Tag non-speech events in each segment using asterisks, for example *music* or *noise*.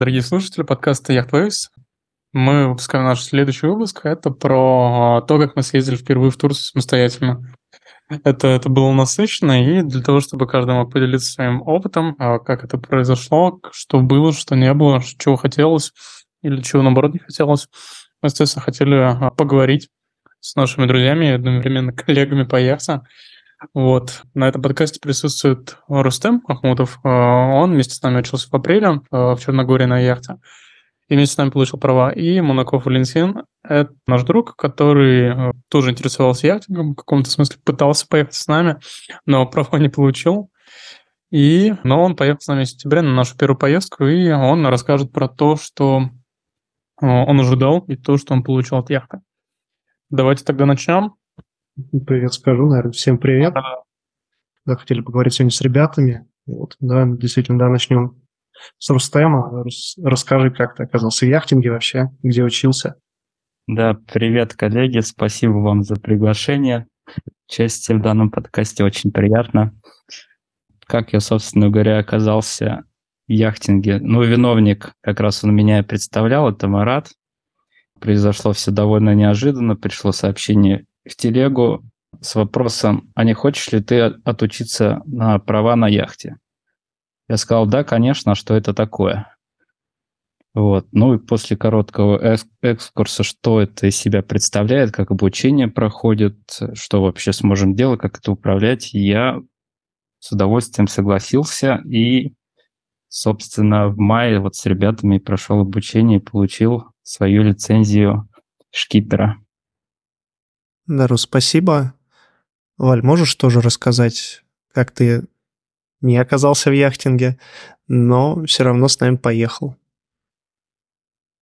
Дорогие слушатели подкаста Waves, мы выпускаем наш следующий выпуск. Это про то, как мы съездили впервые в Турцию самостоятельно. Это, это было насыщенно, и для того, чтобы каждый мог поделиться своим опытом, а, как это произошло, что было, что не было, чего хотелось или чего, наоборот, не хотелось. Мы, естественно, хотели а, поговорить с нашими друзьями и одновременно коллегами по яхте. Вот. На этом подкасте присутствует Рустем Ахмутов. А, он вместе с нами учился в апреле в Черногории на яхте и вместе с нами получил права. И Монаков Валентин – это наш друг, который э, тоже интересовался яхтингом, в каком-то смысле пытался поехать с нами, но права не получил. И, но он поехал с нами в сентябре на нашу первую поездку, и он расскажет про то, что э, он ожидал, и то, что он получил от яхты. Давайте тогда начнем. Привет, скажу, наверное. Всем привет. Да, хотели поговорить сегодня с ребятами. Вот, да, действительно, да, начнем с Рустема. Расскажи, как ты оказался в яхтинге вообще, где учился? Да, привет, коллеги, спасибо вам за приглашение. Участие в данном подкасте очень приятно. Как я, собственно говоря, оказался в яхтинге? Ну, виновник, как раз он меня представлял, это Марат. Произошло все довольно неожиданно. Пришло сообщение в телегу с вопросом, а не хочешь ли ты отучиться на права на яхте? Я сказал, да, конечно, а что это такое? Вот. Ну и после короткого экскурса, что это из себя представляет, как обучение проходит, что вообще сможем делать, как это управлять, я с удовольствием согласился и, собственно, в мае вот с ребятами прошел обучение и получил свою лицензию шкипера. Дару, спасибо. Валь, можешь тоже рассказать, как ты не оказался в яхтинге, но все равно с нами поехал.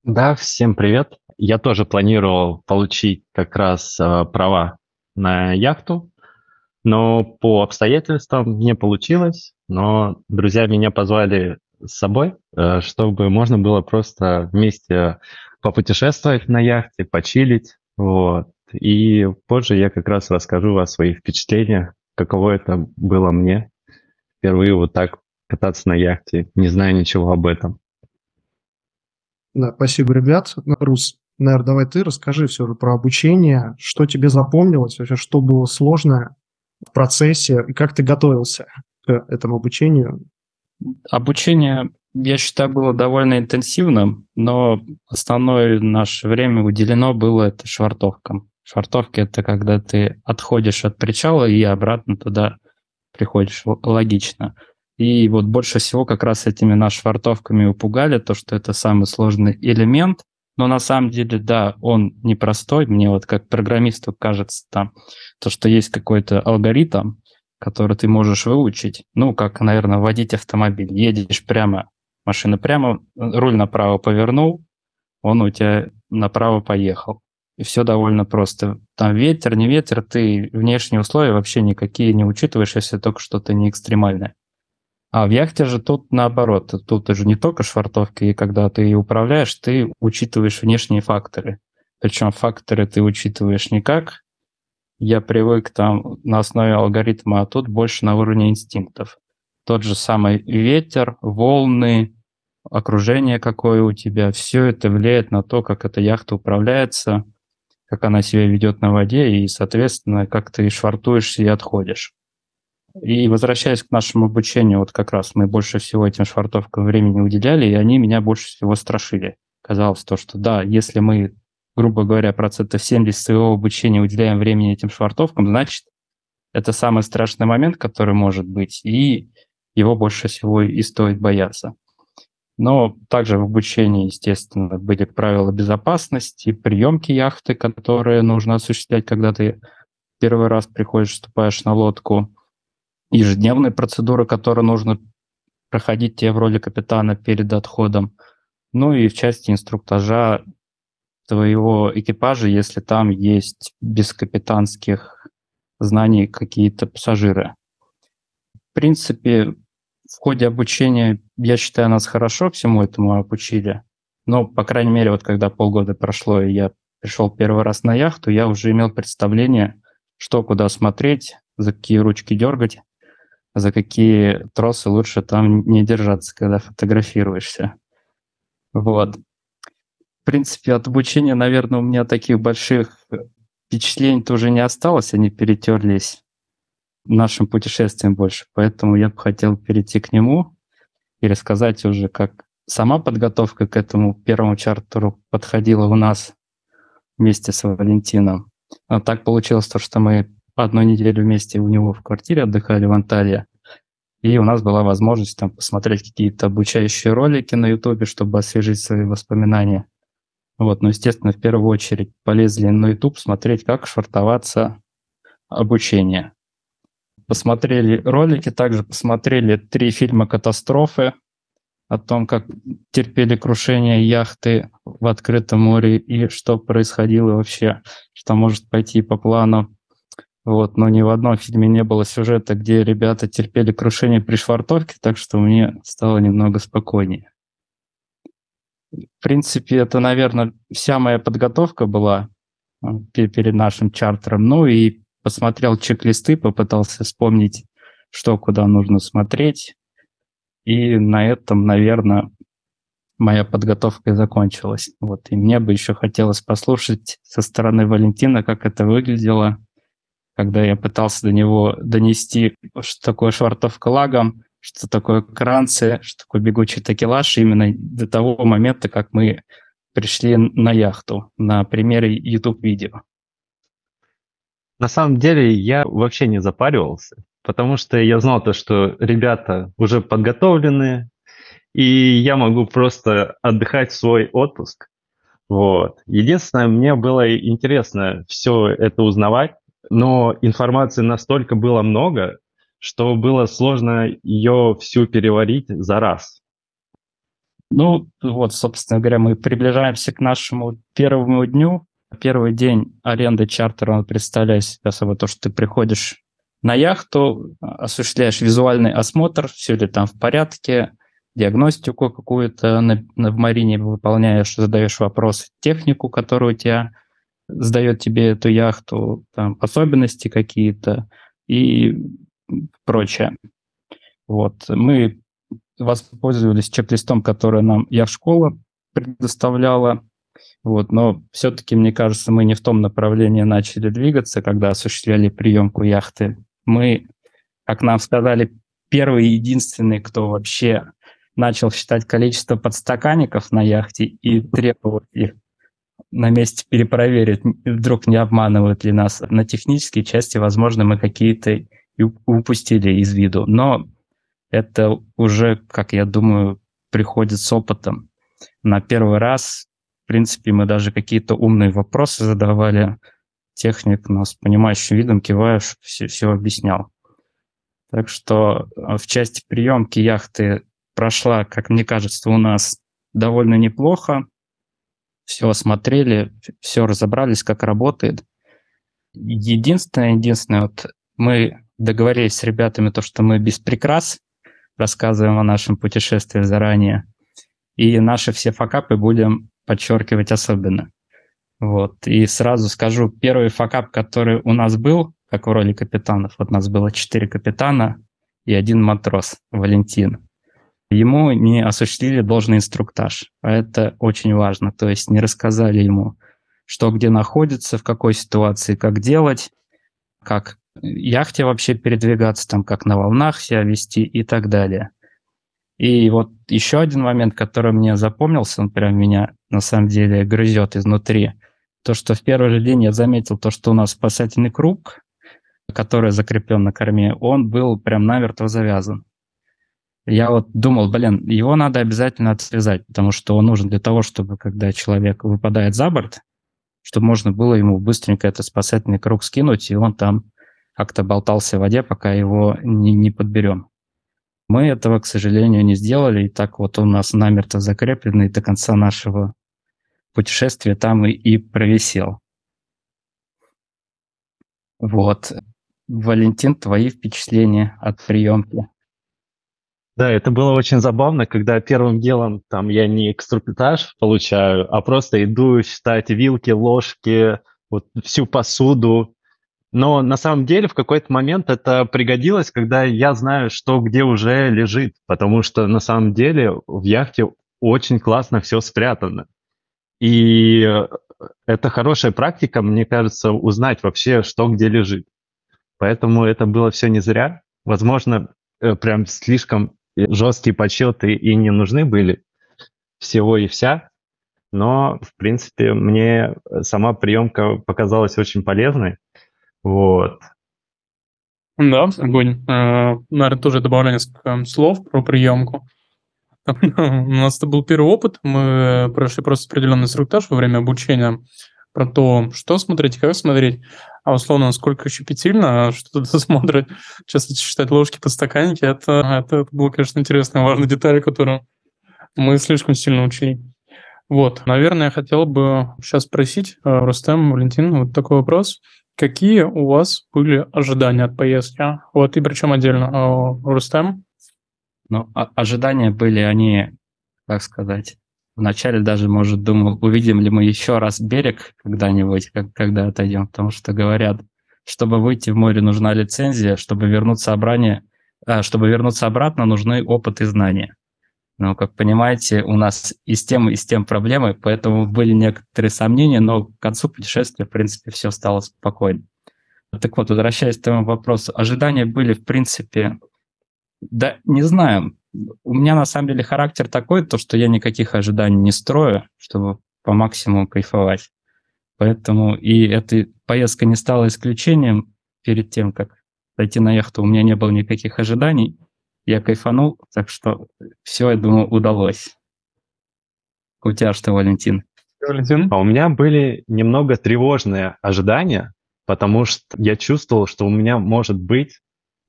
Да, всем привет. Я тоже планировал получить как раз э, права на яхту, но по обстоятельствам не получилось. Но друзья меня позвали с собой, э, чтобы можно было просто вместе попутешествовать на яхте, почилить. Вот. И позже я как раз расскажу о своих впечатлениях, каково это было мне впервые вот так кататься на яхте, не зная ничего об этом. Да, спасибо, ребят. Рус, наверное, давай ты расскажи все же про обучение, что тебе запомнилось, вообще, что было сложное в процессе, и как ты готовился к этому обучению? Обучение, я считаю, было довольно интенсивным, но основное наше время уделено было это швартовкам. Швартовки – это когда ты отходишь от причала и обратно туда приходишь, логично. И вот больше всего как раз этими нашими швартовками упугали, то, что это самый сложный элемент, но на самом деле, да, он непростой. Мне вот как программисту кажется там, то, что есть какой-то алгоритм, который ты можешь выучить. Ну, как, наверное, водить автомобиль. Едешь прямо, машина прямо, руль направо повернул, он у тебя направо поехал и все довольно просто. Там ветер, не ветер, ты внешние условия вообще никакие не учитываешь, если только что-то не экстремальное. А в яхте же тут наоборот, тут же не только швартовки, и когда ты управляешь, ты учитываешь внешние факторы. Причем факторы ты учитываешь не как я привык там на основе алгоритма, а тут больше на уровне инстинктов. Тот же самый ветер, волны, окружение какое у тебя, все это влияет на то, как эта яхта управляется – как она себя ведет на воде, и, соответственно, как ты швартуешься и отходишь. И возвращаясь к нашему обучению, вот как раз мы больше всего этим швартовкам времени уделяли, и они меня больше всего страшили. Казалось то, что да, если мы, грубо говоря, процентов 70 своего обучения уделяем времени этим швартовкам, значит, это самый страшный момент, который может быть, и его больше всего и стоит бояться. Но также в обучении, естественно, были правила безопасности, приемки яхты, которые нужно осуществлять, когда ты первый раз приходишь, вступаешь на лодку, ежедневные процедуры, которые нужно проходить тебе в роли капитана перед отходом, ну и в части инструктажа твоего экипажа, если там есть без капитанских знаний какие-то пассажиры. В принципе, в ходе обучения, я считаю, нас хорошо всему этому обучили. Но, по крайней мере, вот когда полгода прошло, и я пришел первый раз на яхту, я уже имел представление, что куда смотреть, за какие ручки дергать, за какие тросы лучше там не держаться, когда фотографируешься. Вот. В принципе, от обучения, наверное, у меня таких больших впечатлений тоже не осталось, они перетерлись нашим путешествием больше. Поэтому я бы хотел перейти к нему и рассказать уже, как сама подготовка к этому первому чартеру подходила у нас вместе с Валентином. А так получилось то, что мы одну неделю вместе у него в квартире отдыхали в Анталии. И у нас была возможность там посмотреть какие-то обучающие ролики на Ютубе, чтобы освежить свои воспоминания. Вот, но, естественно, в первую очередь полезли на YouTube смотреть, как швартоваться обучение. Посмотрели ролики, также посмотрели три фильма «Катастрофы», о том, как терпели крушение яхты в открытом море и что происходило вообще, что может пойти по плану. Вот, но ни в одном фильме не было сюжета, где ребята терпели крушение при швартовке, так что мне стало немного спокойнее. В принципе, это, наверное, вся моя подготовка была э, перед нашим чартером. Ну и посмотрел чек-листы, попытался вспомнить, что куда нужно смотреть. И на этом, наверное, моя подготовка и закончилась. Вот. И мне бы еще хотелось послушать со стороны Валентина, как это выглядело, когда я пытался до него донести, что такое швартовка лагом, что такое кранцы, что такое бегучий такелаж, именно до того момента, как мы пришли на яхту на примере YouTube-видео. На самом деле я вообще не запаривался, потому что я знал то, что ребята уже подготовлены, и я могу просто отдыхать свой отпуск. Вот. Единственное, мне было интересно все это узнавать, но информации настолько было много, что было сложно ее всю переварить за раз. Ну, вот, собственно говоря, мы приближаемся к нашему первому дню. Первый день аренды чартера, он представляет себя собой то, что ты приходишь на яхту, осуществляешь визуальный осмотр, все ли там в порядке, диагностику какую-то на, на, в Марине выполняешь, задаешь вопрос технику, которую у тебя сдает тебе эту яхту, там особенности какие-то и прочее. Вот. Мы воспользовались чек-листом, который нам яхт-школа предоставляла. Вот, но все-таки, мне кажется, мы не в том направлении начали двигаться, когда осуществляли приемку яхты. Мы, как нам сказали, первый и единственный, кто вообще начал считать количество подстаканников на яхте и требовать их на месте перепроверить, вдруг не обманывают ли нас. На технической части, возможно, мы какие-то упустили из виду. Но это уже, как я думаю, приходит с опытом. На первый раз, принципе, мы даже какие-то умные вопросы задавали. Техник нас понимающим видом киваешь, все, все объяснял. Так что э, в части приемки яхты прошла, как мне кажется, у нас довольно неплохо. Все осмотрели, все разобрались, как работает. Единственное, единственное, вот мы договорились с ребятами то, что мы без прикрас рассказываем о нашем путешествии заранее. И наши все факапы будем подчеркивать особенно. Вот. И сразу скажу, первый факап, который у нас был, как в роли капитанов, вот нас было четыре капитана и один матрос, Валентин. Ему не осуществили должный инструктаж, а это очень важно. То есть не рассказали ему, что где находится, в какой ситуации, как делать, как яхте вообще передвигаться, там как на волнах себя вести и так далее. И вот еще один момент, который мне запомнился, он прям меня на самом деле грызет изнутри, то, что в первый же день я заметил то, что у нас спасательный круг, который закреплен на корме, он был прям намертво завязан. Я вот думал, блин, его надо обязательно отвязать, потому что он нужен для того, чтобы когда человек выпадает за борт, чтобы можно было ему быстренько этот спасательный круг скинуть, и он там как-то болтался в воде, пока его не, не подберем. Мы этого, к сожалению, не сделали, и так вот он у нас намертво закреплен, и до конца нашего путешествия там и, и провисел. Вот. Валентин, твои впечатления от приемки? Да, это было очень забавно, когда первым делом там я не экструпитаж получаю, а просто иду считать вилки, ложки, вот всю посуду, но на самом деле в какой-то момент это пригодилось, когда я знаю, что где уже лежит, потому что на самом деле в яхте очень классно все спрятано. И э, это хорошая практика, мне кажется, узнать вообще, что где лежит. Поэтому это было все не зря. Возможно, э, прям слишком жесткие подсчеты и не нужны были всего и вся. Но, в принципе, мне сама приемка показалась очень полезной. Вот. Да, огонь. Э, наверное, тоже добавлю несколько слов про приемку. *laughs* У нас это был первый опыт. Мы прошли просто определенный инструктаж во время обучения про то, что смотреть, как смотреть, а условно, насколько щепетильно что-то *laughs* смотрит, часто считать ложки подстаканники, это, это, это было, конечно, интересная, важная деталь, которую мы слишком сильно учили. Вот, наверное, я хотел бы сейчас спросить, э, Рустем, Валентин, вот такой вопрос. Какие у вас были ожидания от поездки? Вот и причем отдельно. Э, Рустем? Ну, а, ожидания были, они, как сказать, вначале даже, может, думал, увидим ли мы еще раз берег когда-нибудь, как, когда отойдем, потому что говорят, чтобы выйти в море, нужна лицензия, чтобы вернуться обратно, а, чтобы вернуться обратно, нужны опыт и знания. Но, как понимаете, у нас и с тем, и с тем проблемы, поэтому были некоторые сомнения, но к концу путешествия, в принципе, все стало спокойно. Так вот, возвращаясь к тому вопросу, ожидания были, в принципе, да, не знаю. У меня на самом деле характер такой, то, что я никаких ожиданий не строю, чтобы по максимуму кайфовать. Поэтому и эта поездка не стала исключением перед тем, как зайти на яхту. У меня не было никаких ожиданий. Я кайфанул, так что все, я думаю, удалось. У тебя что, Валентин? Валентин? А у меня были немного тревожные ожидания, потому что я чувствовал, что у меня может быть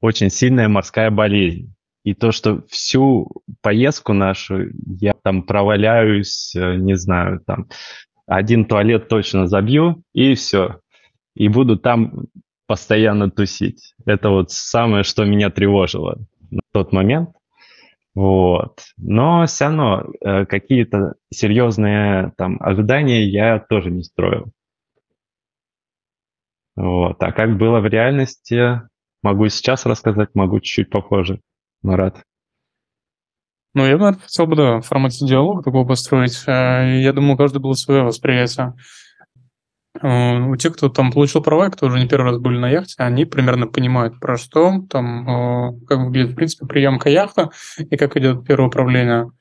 очень сильная морская болезнь. И то, что всю поездку нашу я там проваляюсь, э, не знаю, там один туалет точно забью, и все. И буду там постоянно тусить. Это вот самое, что меня тревожило на тот момент. Вот. Но все равно э, какие-то серьезные там ожидания я тоже не строил. Вот. А как было в реальности, Могу сейчас рассказать, могу чуть-чуть попозже. Марат. Ну, я, наверное, хотел бы, да, в формате диалога такого построить. Э, я думаю, у каждого было свое восприятие. Э, у тех, кто там получил права, кто уже не первый раз были на яхте, они примерно понимают, про что там, э, как выглядит, в принципе, приемка яхта и как идет первое управление.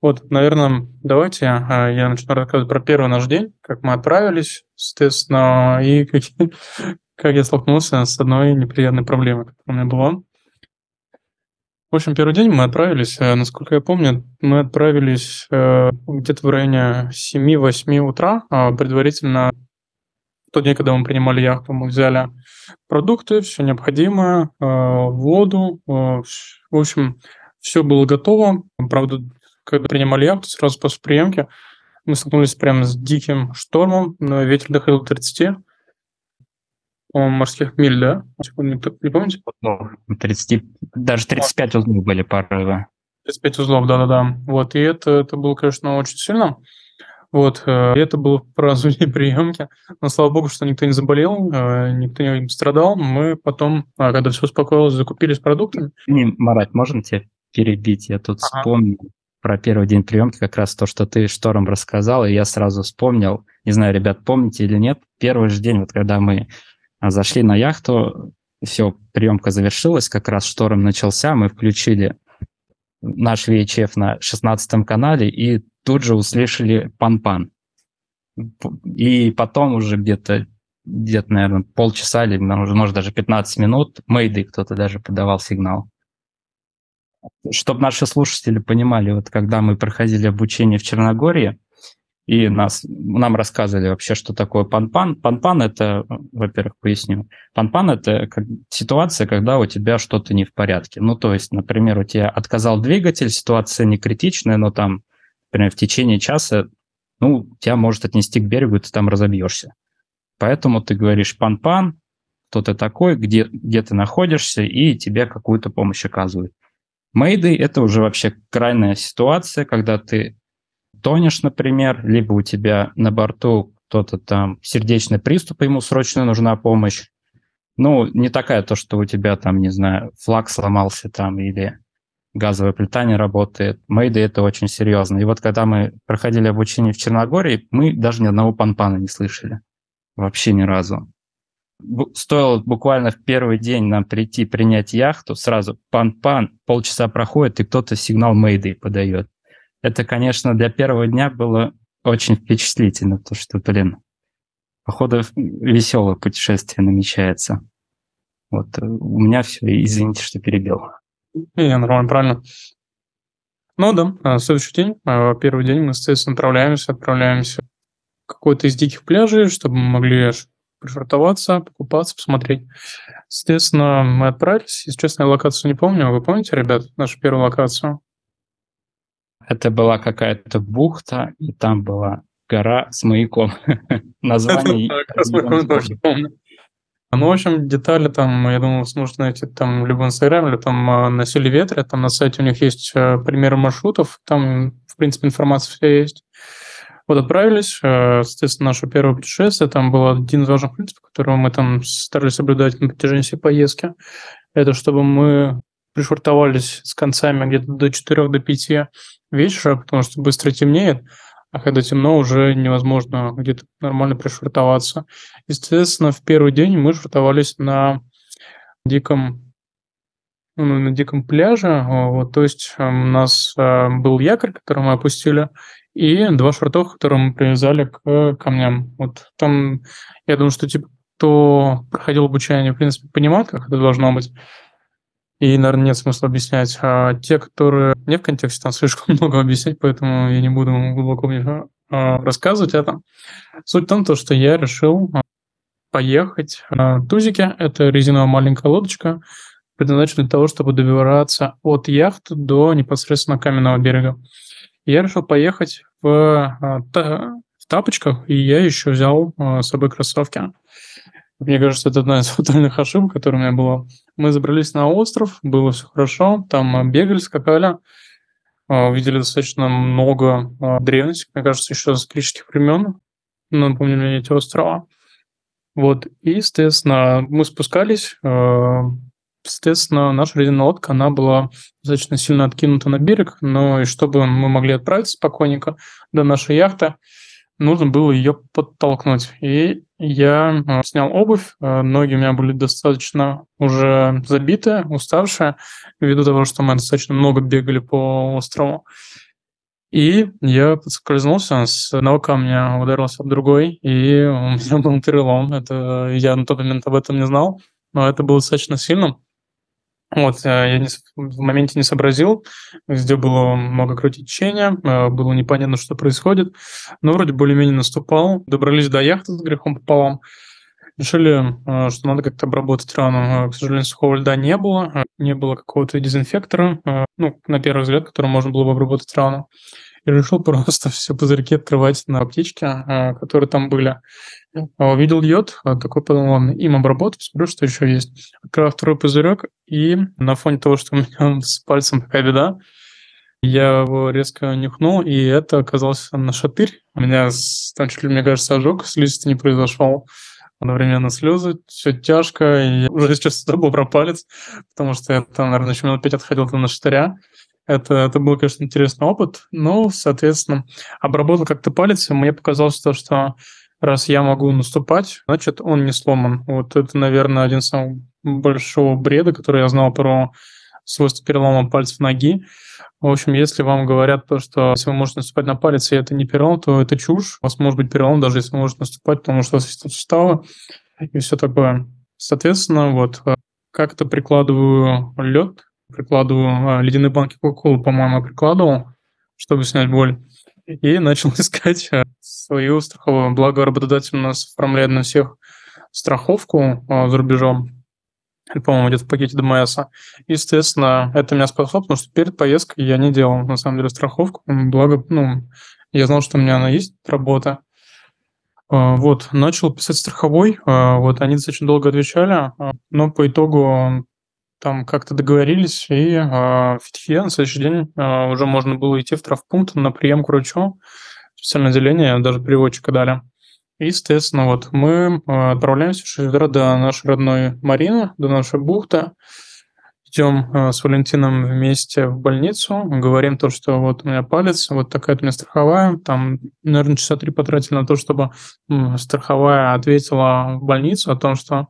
Вот, наверное, давайте я начну рассказывать про первый наш день, как мы отправились, соответственно, и *laughs* какие, как я столкнулся с одной неприятной проблемой, которая у меня была. В общем, первый день мы отправились, э, насколько я помню, мы отправились э, где-то в районе 7-8 утра. Предварительно тот день, когда мы принимали яхту, мы взяли продукты, все необходимое, э, воду. В общем, все было готово. Правда, когда принимали яхту, сразу после приемки, мы столкнулись прямо с диким штормом, ветер доходил до 30 морских миль, да? Не, не помните? 30, даже 35 узлов были порывы. 35 узлов, да-да-да. Вот, и это, это было, конечно, очень сильно. Вот, э, это было в празднование *laughs* приемки. Но слава богу, что никто не заболел, э, никто не страдал. Мы потом, а, когда все успокоилось, закупились продуктами. Не, Марат, можно тебя перебить? Я тут ага. вспомнил про первый день приемки, как раз то, что ты штором рассказал, и я сразу вспомнил. Не знаю, ребят, помните или нет, первый же день, вот когда мы а зашли на яхту, все, приемка завершилась, как раз шторм начался, мы включили наш VHF на 16 канале и тут же услышали пан-пан. И потом уже где-то, где-то, наверное, полчаса или, может, даже 15 минут Мэйды кто-то даже подавал сигнал. Чтобы наши слушатели понимали, вот когда мы проходили обучение в Черногории, и нас, нам рассказывали вообще, что такое пан-пан. Пан-пан – это, во-первых, поясню. Пан-пан – это как ситуация, когда у тебя что-то не в порядке. Ну, то есть, например, у тебя отказал двигатель, ситуация не критичная, но там, например, в течение часа, ну, тебя может отнести к берегу, и ты там разобьешься. Поэтому ты говоришь пан-пан, кто ты такой, где, где ты находишься, и тебе какую-то помощь оказывают. Мейды – это уже вообще крайняя ситуация, когда ты тонешь, например, либо у тебя на борту кто-то там сердечный приступ, ему срочно нужна помощь. Ну, не такая то, что у тебя там, не знаю, флаг сломался там или газовая плита не работает. Мейды это очень серьезно. И вот когда мы проходили обучение в Черногории, мы даже ни одного панпана не слышали. Вообще ни разу. Стоило буквально в первый день нам прийти принять яхту, сразу пан-пан, полчаса проходит, и кто-то сигнал Мейды подает. Это, конечно, для первого дня было очень впечатлительно, то что, блин, походу веселое путешествие намечается. Вот э, у меня все, извините, что перебил. Не, нормально, правильно. Ну да, а следующий день, а, первый день мы, естественно, отправляемся, отправляемся в какой-то из диких пляжей, чтобы мы могли пришвартоваться, покупаться, посмотреть. Естественно, мы отправились. Если честно, я локацию не помню. Вы помните, ребят, нашу первую локацию? Это была какая-то бухта, и там была гора с маяком. *laughs* Название... *laughs* Ну, в общем, детали там, я думаю, вы сможете найти там либо в Инстаграме, либо там а, на Силе Ветре, там на сайте у них есть э, примеры маршрутов, там, в принципе, информация вся есть. Вот отправились, э, соответственно, наше первое путешествие, там был один из важных принципов, которого мы там старались соблюдать на протяжении всей поездки, это чтобы мы пришвартовались с концами где-то до 4 до 5 вечера, потому что быстро темнеет, а когда темно, уже невозможно где-то нормально пришвартоваться. Естественно, в первый день мы швартовались на диком ну, на диком пляже. Вот, то есть эм, у нас э, был якорь, который мы опустили, и два швартовых, которые мы привязали к камням. Вот там, я думаю, что типа кто проходил обучение, в принципе, понимает, как это должно быть. И, наверное, нет смысла объяснять. А те, которые не в контексте, там слишком *laughs* много объяснять, поэтому я не буду глубоко а, рассказывать это. Суть в том, то, что я решил а, поехать на тузике. Это резиновая маленькая лодочка, предназначенная для того, чтобы добираться от яхты до непосредственно каменного берега. Я решил поехать в, а, в тапочках, и я еще взял с собой кроссовки. Мне кажется, это одна из *laughs* фатальных ошибок, которая у меня была. Мы забрались на остров, было все хорошо, там бегали, скакали, а, увидели достаточно много а, древности, мне кажется, еще с греческих времен, напомнили мне эти острова. Вот, и, естественно, мы спускались, Соответственно, наша резиновая лодка, она была достаточно сильно откинута на берег, но и чтобы мы могли отправиться спокойненько до нашей яхты, нужно было ее подтолкнуть. И я э, снял обувь, э, ноги у меня были достаточно уже забитые, уставшие, ввиду того, что мы достаточно много бегали по острову. И я подскользнулся, с одного камня ударился об другой, и у меня *laughs* был перелом. Это я на тот момент об этом не знал, но это было достаточно сильно. Вот, э, я не, в моменте не сообразил, везде было много кровотечения, э, было непонятно, что происходит, но вроде более-менее наступал, добрались до яхты с грехом пополам, решили, э, что надо как-то обработать рану. К сожалению, сухого льда не было, не было какого-то дезинфектора, ну, на первый взгляд, которым можно было бы обработать рану. И решил просто *laughs* все пузырьки открывать на аптечке, которые там были. А, увидел йод, а, такой подумал, им обработаю, посмотрю, что еще есть. Открыл второй пузырек, и на фоне того, что у меня *laughs* с пальцем такая беда, я его резко нюхнул, и это оказался нашатырь. У меня там чуть ли, мне кажется, ожог, слизистый не произошел. Одновременно слезы, все тяжко, и уже сейчас *laughs* забыл про палец, потому что я там, наверное, еще минут пять отходил на штыря. Это, это был, конечно, интересный опыт. Ну, соответственно, обработал как-то палец, и мне показалось то, что раз я могу наступать, значит, он не сломан. Вот это, наверное, один из самых большого бреда, который я знал про свойства перелома пальцев ноги. В общем, если вам говорят то, что если вы можете наступать на палец, и это не перелом, то это чушь. У вас может быть перелом, даже если вы можете наступать, потому что у вас есть суставы и все такое. Соответственно, вот э, как-то прикладываю лед, прикладываю э, ледяные банки кока по-моему, прикладывал, чтобы снять боль и начал *laughs* искать э, свою страховую. Благо, работодатель у нас оформляет на всех страховку а, за рубежом. По-моему, где-то в пакете ДМС. Естественно, это меня спасло, потому что перед поездкой я не делал, на самом деле, страховку. Благо, ну, я знал, что у меня она есть, работа. А, вот, начал писать страховой. А, вот, они достаточно долго отвечали, но по итогу там как-то договорились, и э, в Фитхе на следующий день э, уже можно было идти в травпункт на прием к врачу, специальное отделение, даже переводчика дали. И, естественно, вот мы э, отправляемся в 6 утра до нашей родной Марины, до нашей бухты. идем э, с Валентином вместе в больницу, говорим то, что вот у меня палец, вот такая-то у меня страховая, там, наверное, часа три потратили на то, чтобы страховая ответила в больницу о том, что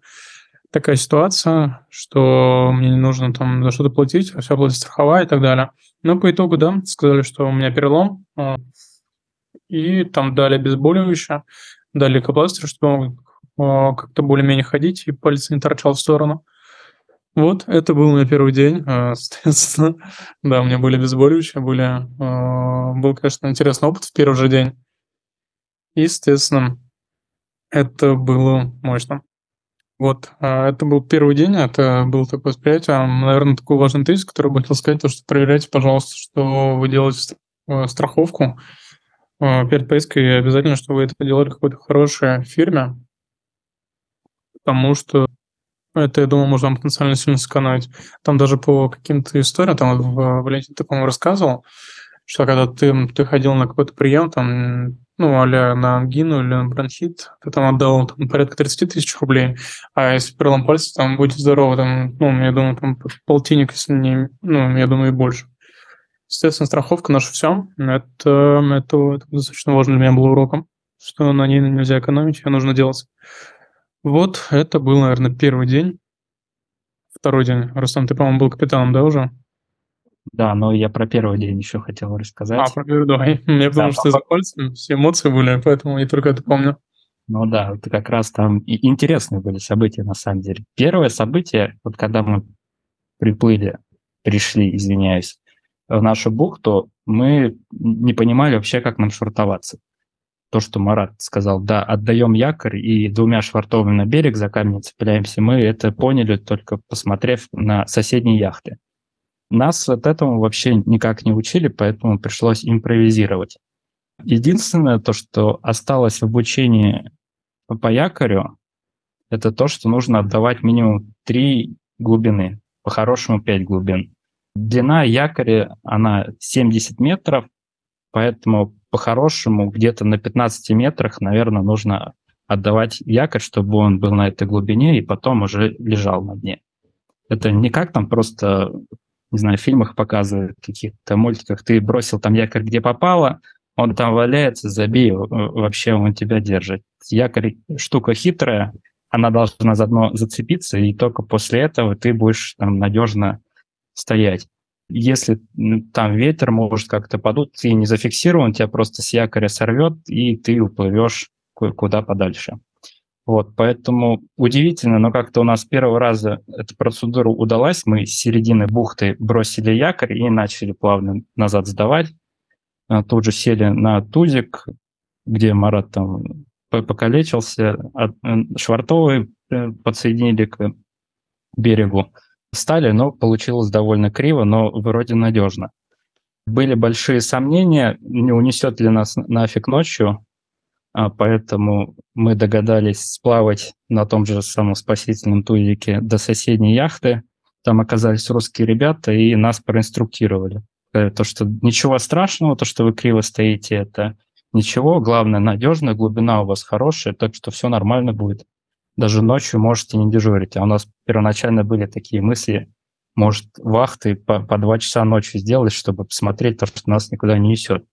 такая ситуация, что мне не нужно там за что-то платить, все платит страховая и так далее. Но по итогу, да, сказали, что у меня перелом, э, и там дали обезболивающее, дали лейкопластырь, чтобы э, как-то более-менее ходить, и палец не торчал в сторону. Вот, это был мой первый день, *laughs* соответственно. Да, у меня были обезболивающие, были... Был, конечно, интересный опыт в первый же день. И, естественно, это было мощно. Вот, это был первый день, это было такое восприятие. Наверное, такой важный тезис, который бы хотел сказать, то, что проверяйте, пожалуйста, что вы делаете страховку, а, перед поездкой обязательно, чтобы вы это делали какой-то хорошей фирме, потому что это, я думаю, можно потенциально сильно сэкономить. Там даже по каким-то историям, там в Валентин по-моему, рассказывал, что когда ты, ты ходил на какой-то прием, там, ну, а на ангину или на бронхит, ты там отдал там, порядка 30 тысяч рублей, а если перелом пальца, там, будьте здоровы, там, ну, я думаю, там полтинник, если не, ну, я думаю, и больше. Естественно, страховка наше все. Это, это, это достаточно важно для меня было уроком, что на ней нельзя экономить, ее нужно делать. Вот, это был, наверное, первый день. Второй день. Рустам, ты, по-моему, был капитаном, да, уже? Да, но я про первый день еще хотел рассказать. А, про первый, давай. Мне потому да, что за пальцем все эмоции были, поэтому я только это помню. Ну да, это как раз там и интересные были события, на самом деле. Первое событие, вот когда мы приплыли, пришли, извиняюсь, в нашу бухту, мы не понимали вообще, как нам швартоваться. То, что Марат сказал, да, отдаем якорь и двумя швартовыми на берег за камень цепляемся, мы это поняли только посмотрев на соседние яхты. Нас от этому вообще никак не учили, поэтому пришлось импровизировать. Единственное, то, что осталось в обучении по якорю, это то, что нужно отдавать минимум три глубины, по-хорошему 5 глубин. Длина якоря, она 70 метров, поэтому по-хорошему где-то на 15 метрах, наверное, нужно отдавать якорь, чтобы он был на этой глубине и потом уже лежал на дне. Это не как там просто, не знаю, в фильмах показывают, каких-то мультиках, ты бросил там якорь где попало, он там валяется, забей, вообще он тебя держит. Якорь штука хитрая, она должна заодно зацепиться, и только после этого ты будешь там надежно стоять. Если там ветер может как-то подуть, ты не зафиксирован, тебя просто с якоря сорвет, и ты уплывешь куда подальше. Вот, поэтому удивительно, но как-то у нас первого раза эта процедура удалась. Мы с середины бухты бросили якорь и начали плавно назад сдавать. А тут же сели на тузик, где Марат там покалечился, швартовый э, подсоединили к берегу стали, но получилось довольно криво, но вроде надежно. Были большие сомнения, не унесет ли нас нафиг ночью, поэтому мы догадались сплавать на том же самом спасительном тузике до соседней яхты. Там оказались русские ребята и нас проинструктировали. Э, то, что ничего страшного, то, что вы криво стоите, это ничего. Главное, надежно, глубина у вас хорошая, так что все нормально будет даже ночью можете не дежурить. А у нас первоначально были такие мысли, может, вахты по, по два часа ночью сделать, чтобы посмотреть то, что нас никуда не несет.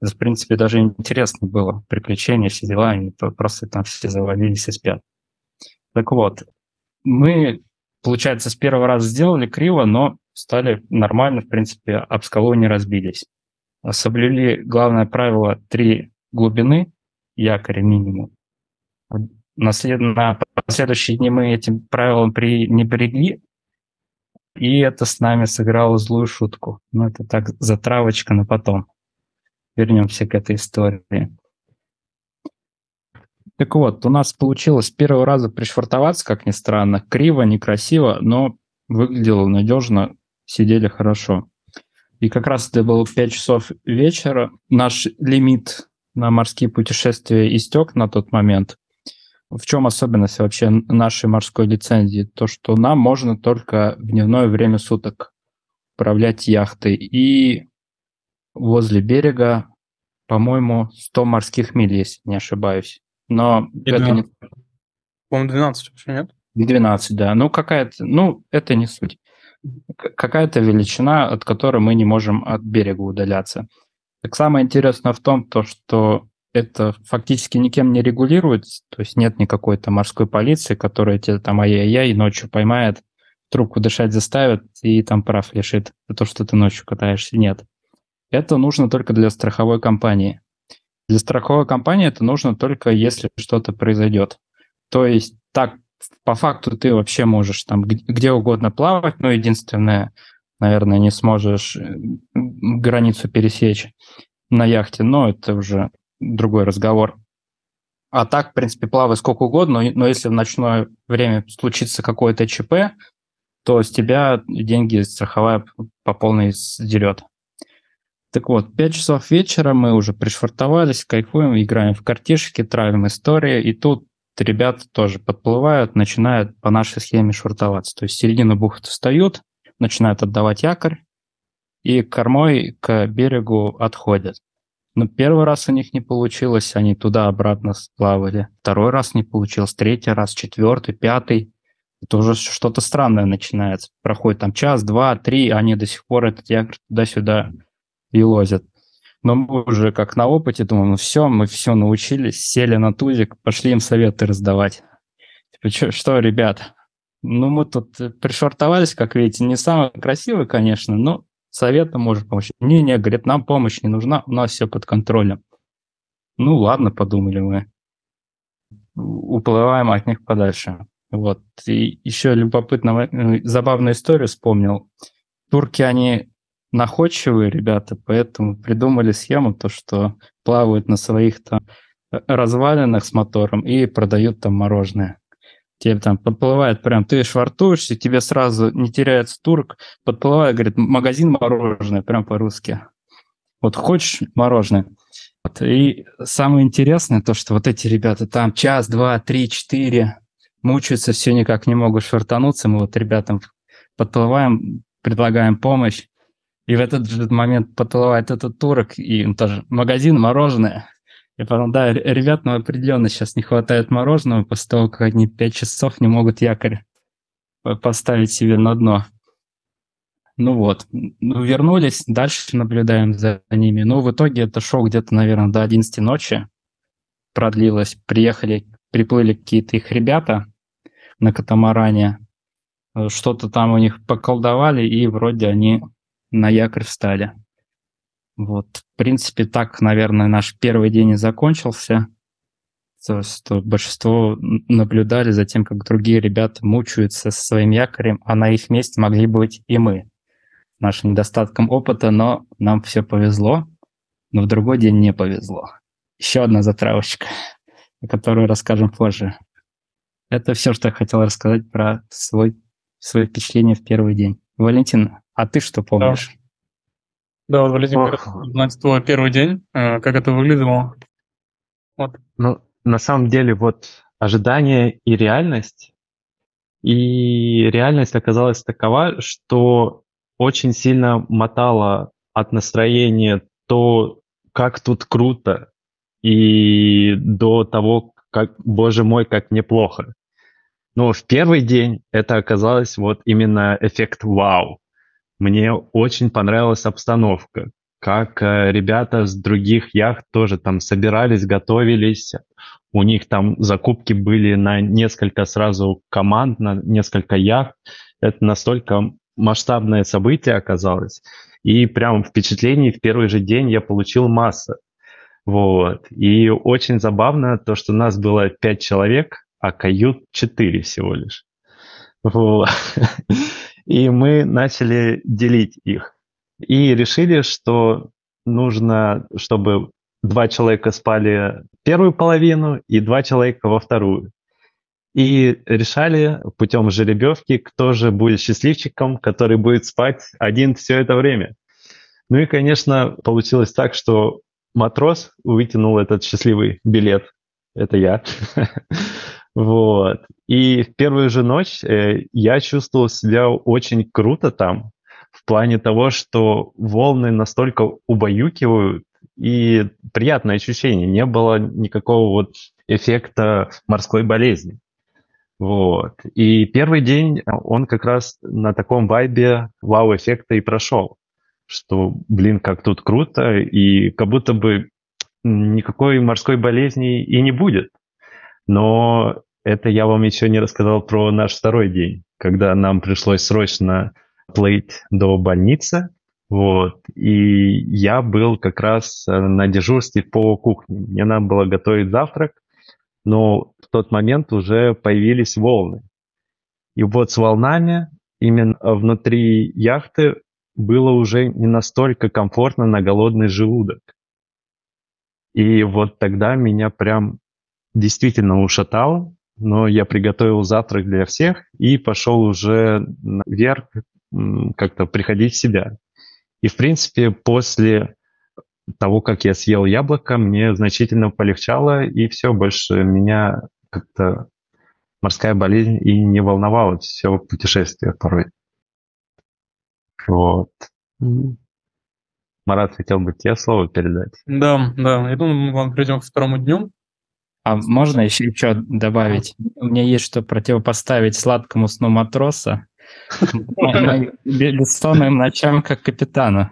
В принципе, даже интересно было. Приключения, все дела, они просто там все завалились и спят. Так вот, мы, получается, с первого раза сделали криво, но стали нормально, в принципе, об скалу не разбились. Соблюли главное правило три глубины якоря минимум на, след... на последующие дни мы этим правилам пренебрегли, и это с нами сыграло злую шутку. Ну, это так, затравочка на потом. Вернемся к этой истории. Так вот, у нас получилось с первого раза пришвартоваться, как ни странно. Криво, некрасиво, но выглядело надежно, сидели хорошо. И как раз это было 5 часов вечера. Наш лимит на морские путешествия истек на тот момент. В чем особенность вообще нашей морской лицензии? То, что нам можно только в дневное время суток управлять яхтой. И возле берега, по-моему, 100 морских миль, если не ошибаюсь. Но и это 12. не... По-моему, 12 вообще, нет? 12, да. Ну, какая-то... Ну, это не суть. какая-то величина, от которой мы не можем от берега удаляться. Так самое интересное в том, то, что это фактически никем не регулируется, то есть нет никакой то морской полиции, которая тебя там ай-яй-яй ночью поймает, трубку дышать заставит и там прав лишит за то, что ты ночью катаешься. Нет. Это нужно только для страховой компании. Для страховой компании это нужно только если что-то произойдет. То есть так, по факту ты вообще можешь там где угодно плавать, но единственное, наверное, не сможешь э, границу пересечь на яхте, но это уже другой разговор. А так, в принципе, плавай сколько угодно, но если в ночное время случится какое-то ЧП, то с тебя деньги страховая по полной сдерет. Так вот, 5 часов вечера мы уже пришвартовались, кайфуем, играем в картишки, травим истории, и тут ребята тоже подплывают, начинают по нашей схеме швартоваться. То есть середина бухты встают, начинают отдавать якорь, и кормой к берегу отходят. Но первый раз у них не получилось, они туда-обратно сплавали. Второй раз не получилось, третий раз, четвертый, пятый. Это уже что-то странное начинается. Проходит там час, два, три, они до сих пор этот якорь туда-сюда и лозят. Но мы уже как на опыте думаем, ну все, мы все научились, сели на тузик, пошли им советы раздавать. Типа, что, что, ребят, ну мы тут пришвартовались, как видите, не самое красивое, конечно, но совета может помочь. Не-не, говорит, нам помощь не нужна, у нас все под контролем. Ну ладно, подумали мы. Уплываем от них подальше. Вот. И еще любопытно, э, забавную историю вспомнил. Турки, они находчивые ребята, поэтому придумали схему, то, что плавают на своих там э, развалинах с мотором и продают там мороженое тебе там подплывает прям, ты швартуешься, тебе сразу не теряется турк, подплывает, говорит, магазин мороженое, прям по-русски. Вот хочешь мороженое? Вот. И самое интересное то, что вот эти ребята там час, два, три, четыре мучаются, все никак не могут швартануться. Мы вот ребятам подплываем, предлагаем помощь. И в этот же момент подплывает этот турок, и он тоже магазин мороженое. И потом, да, ребят, ну определенно сейчас не хватает мороженого после того, как они пять часов не могут якорь поставить себе на дно. Ну вот, ну, вернулись, дальше наблюдаем за ними. Ну, в итоге это шоу где-то, наверное, до 11 ночи продлилось. Приехали, приплыли какие-то их ребята на катамаране. Что-то там у них поколдовали, и вроде они на якорь встали. Вот, в принципе, так, наверное, наш первый день и закончился. То есть большинство наблюдали за тем, как другие ребята мучаются со своим якорем, а на их месте могли быть и мы. Нашим недостатком опыта, но нам все повезло, но в другой день не повезло. Еще одна затравочка, о которой расскажем позже. Это все, что я хотел рассказать про свой, свои впечатления в первый день. Валентин, а ты что помнишь? Да. Да, вот, Владимир, знать твой первый день, э, как это выглядело? Вот. Ну, на самом деле, вот ожидание и реальность. И реальность оказалась такова, что очень сильно мотала от настроения то, как тут круто, и до того, как, боже мой, как неплохо. Но в первый день это оказалось вот именно эффект вау. Мне очень понравилась обстановка, как э, ребята с других яхт тоже там собирались, готовились. У них там закупки были на несколько сразу команд, на несколько яхт. Это настолько масштабное событие оказалось. И прям впечатлений в первый же день я получил масса. Вот. И очень забавно то, что нас было пять человек, а кают четыре всего лишь. И мы начали делить их. И решили, что нужно, чтобы два человека спали первую половину и два человека во вторую. И решали путем жеребьевки, кто же будет счастливчиком, который будет спать один все это время. Ну и, конечно, получилось так, что матрос вытянул этот счастливый билет. Это я. *laughs* Вот. И в первую же ночь э, я чувствовал себя очень круто там, в плане того, что волны настолько убаюкивают, и приятное ощущение, не было никакого вот эффекта морской болезни. Вот. И первый день он как раз на таком вайбе вау-эффекта и прошел. Что, блин, как тут круто, и как будто бы никакой морской болезни и не будет. Но это я вам еще не рассказал про наш второй день, когда нам пришлось срочно плыть до больницы. Вот. И я был как раз э, на дежурстве по кухне. Мне надо было готовить завтрак, но в тот момент уже появились волны. И вот с волнами именно внутри яхты было уже не настолько комфортно на голодный желудок. И вот тогда меня прям действительно ушатало, но я приготовил завтрак для всех и пошел уже наверх как-то приходить в себя. И, в принципе, после того, как я съел яблоко, мне значительно полегчало, и все, больше меня как-то морская болезнь и не волновала все путешествие порой. Вот. Марат, хотел бы тебе слово передать. Да, да. Я думаю, мы вам перейдем к второму дню. А можно еще, еще добавить? У меня есть что противопоставить сладкому сну матроса бессонным ночам как капитана.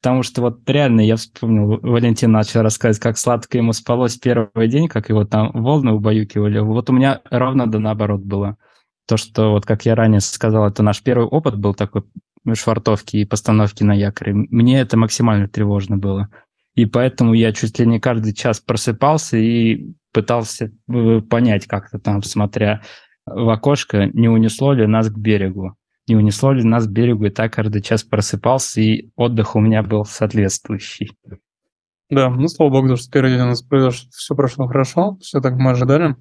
Потому что вот реально я вспомнил, Валентин начал рассказывать, как сладко ему спалось первый день, как его там волны убаюкивали. Вот у меня ровно да наоборот было. То, что вот как я ранее сказал, это наш первый опыт был такой швартовки и постановки на якоре. Мне это максимально тревожно было. И поэтому я чуть ли не каждый час просыпался и пытался э, понять как-то там, смотря в окошко, не унесло ли нас к берегу не унесло ли нас к берегу, и так каждый час просыпался, и отдых у меня был соответствующий. Да, ну, слава богу, что первый день у нас произошло, все прошло хорошо, все так мы ожидали.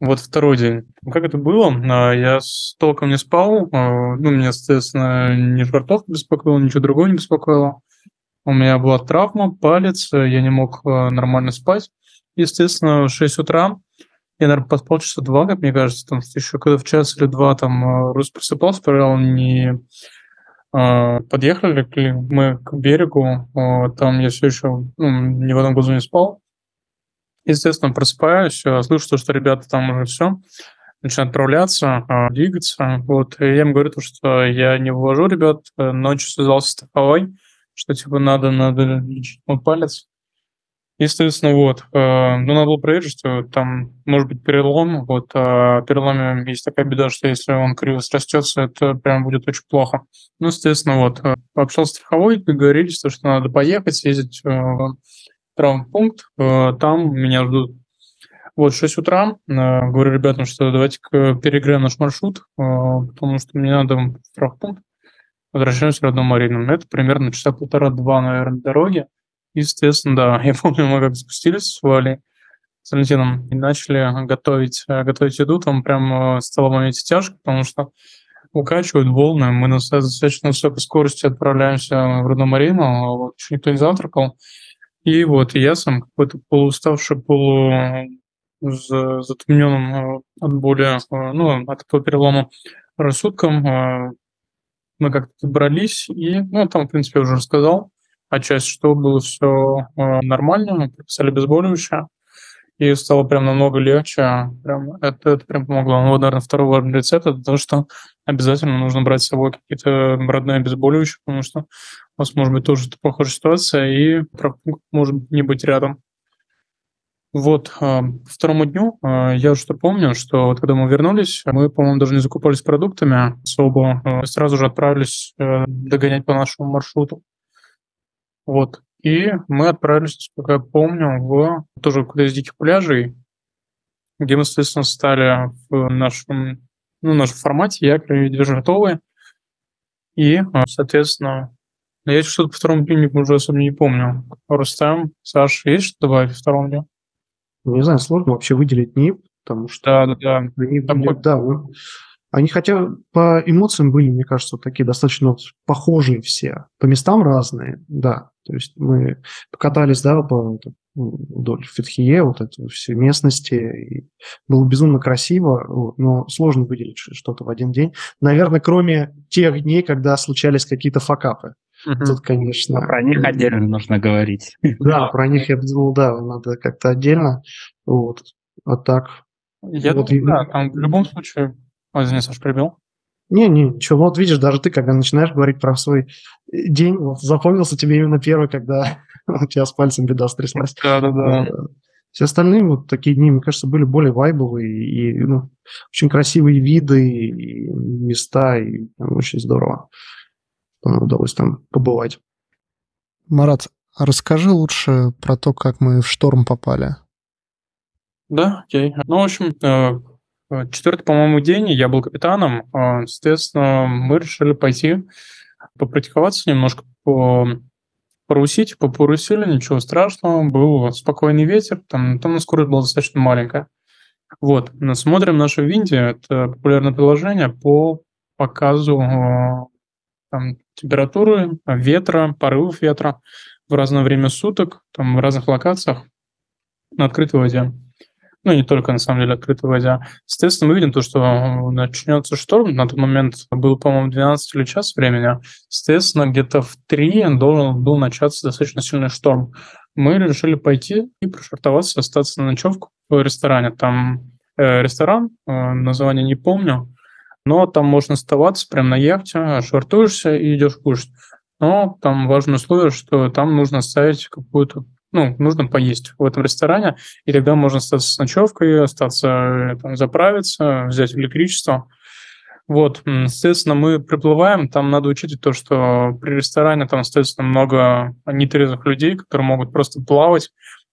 Вот второй день. Как это было? А, я толком не спал. А, ну, меня, соответственно, ни швартовка беспокоила, ничего другого не беспокоило. У меня была травма, палец, я не мог а, нормально спать. Естественно, в 6 утра я, наверное, поспал часа два, как мне кажется, там еще когда в час или два там э, Рус просыпался, проверял, не э, подъехали ли мы к берегу, э, там я все еще ну, ни в одном глазу не спал. Естественно, просыпаюсь, слышу, что ребята там уже все, начинают отправляться, двигаться. Вот, и я им говорю, что я не вывожу ребят, ночью связался с страховой, что типа надо, надо лечить мой палец. Естественно, вот. Э, ну, надо было проверить, что там может быть перелом. Вот а переломе есть такая беда, что если он криво срастется, это прям будет очень плохо. Ну, естественно, вот. Э, пообщался с страховой, договорились, что надо поехать, съездить э, в травмпункт. Там меня ждут. Вот, 6 утра. Говорю ребятам, что давайте перегреем наш маршрут, потому что мне надо в травмпункт. Возвращаемся в родную Марину. Это примерно часа полтора-два, наверное, дороги. Естественно, да. *laughs* Я помню, мы как спустились с Валей, с Валентином, и начали готовить, э, готовить еду. Там прям э, стало в моменте тяжко, потому что укачивают волны. Мы на достаточно высокой скорости отправляемся в Родномарину, а вот, еще никто не завтракал. И вот и я сам какой-то полууставший, полу затумненным э, от боли, ну, от этого перелома рассудком. Мы как-то добрались, и, ну, там, в принципе, я уже рассказал отчасти, что было все э, нормально, прописали обезболивающее, и стало прям намного легче. Прям, это, это прям помогло. Ну, вот, наверное, второй рецепт – это то, что обязательно нужно брать с собой какие-то родные обезболивающие, потому что у вас может быть тоже похожая ситуация, и может не быть рядом. Вот, э, второму дню э, я что помню, что вот когда мы вернулись, мы, по-моему, даже не закупались продуктами особо, э, сразу же отправились догонять по нашему маршруту. Вот. И мы отправились, насколько я помню, в тоже куда из диких пляжей, где мы, соответственно, стали в нашем, ну, нашем формате, якорь. И, а, соответственно, я что-то по второму дню уже особо не помню. Рустам, Саша, есть что добавить по второму дню? Не знаю, сложно вообще выделить НИП, потому что... Да, да, да. Они были, да, они хотя по эмоциям были, мне кажется, такие достаточно вот похожие все. По местам разные, да. То есть мы покатались, да, по вдоль Фетхие, вот это все местности. И было безумно красиво, вот, но сложно выделить что-то в один день. Наверное, кроме тех дней, когда случались какие-то факапы. Угу. Тут, конечно... А про них отдельно нужно говорить. Да, про них я думал, да, надо как-то отдельно. Вот. А так, Я Вот думаю, и- да, там в любом случае... Ой, извини, Саш, прибил. Не, не, ничего. Вот видишь, даже ты, когда начинаешь говорить про свой э, день, вот запомнился тебе именно первый, когда *laughs* у тебя с пальцем беда стряслась. Да-да-да. Э, Все остальные вот такие дни, мне кажется, были более вайбовые и ну, очень красивые виды и места, и прям очень здорово, что нам удалось там побывать. Марат, а расскажи лучше про то, как мы в шторм попали. Да, окей. Ну, в общем, э, четвертый, по-моему, день я был капитаном. э, Соответственно, мы решили пойти попрактиковаться немножко, по порусить, попорусили, ничего страшного. Был спокойный ветер, там, там скорость была достаточно маленькая. Вот, смотрим наше Винди, это популярное приложение по показу э, там, температуры, ветра, порывов ветра в разное время суток, там, в разных локациях на открытой воде ну, не только, на самом деле, открытой воде. Соответственно, мы видим то, что начнется шторм. На тот момент было, по-моему, 12 или час времени. Соответственно, где-то в 3 должен был начаться достаточно сильный шторм. Мы решили пойти и пришвартоваться, остаться на ночевку в ресторане. Там э, ресторан, э, название не помню, но там можно оставаться прямо на яхте, швартуешься и идешь кушать. Но там важное условие, что там нужно ставить какую-то ну, нужно поесть в этом ресторане, и тогда можно остаться с ночевкой, остаться, там, заправиться, взять электричество. Вот, соответственно, мы приплываем, там надо учитывать то, что при ресторане там, соответственно, много нетрезвых людей, которые могут просто плавать.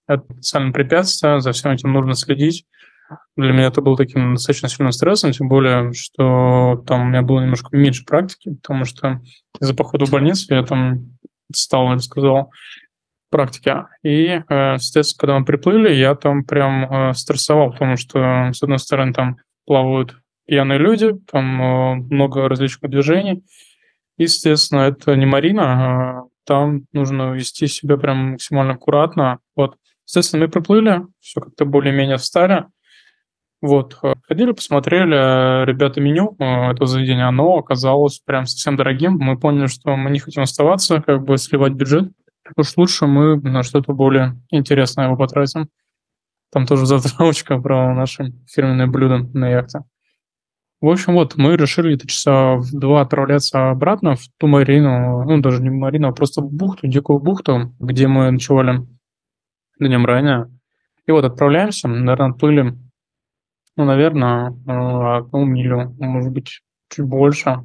Это специальное препятствие, за всем этим нужно следить. Для меня это было таким достаточно сильным стрессом, тем более, что там у меня было немножко меньше практики, потому что из-за похода в больницу я там стал, я бы сказал, практики. И, э, соответственно, когда мы приплыли, я там прям э, стрессовал, потому что, с одной стороны, там плавают пьяные люди, там э, много различных движений. И, соответственно, это не марина, а там нужно вести себя прям максимально аккуратно. Вот. Соответственно, мы приплыли, все как-то более-менее встали. Вот, ходили, посмотрели, ребята, меню этого заведения, оно оказалось прям совсем дорогим. Мы поняли, что мы не хотим оставаться, как бы сливать бюджет. Уж лучше мы на что-то более интересное его потратим. Там тоже затравочка *laughs* про наши фирменные блюда на яхте. В общем, вот, мы решили где-то часа в два отправляться обратно в ту марину, ну, даже не марину, а просто в бухту, дикую бухту, где мы ночевали днем ранее. И вот отправляемся, наверное, отплыли, ну, наверное, э, одну милю, может быть, чуть больше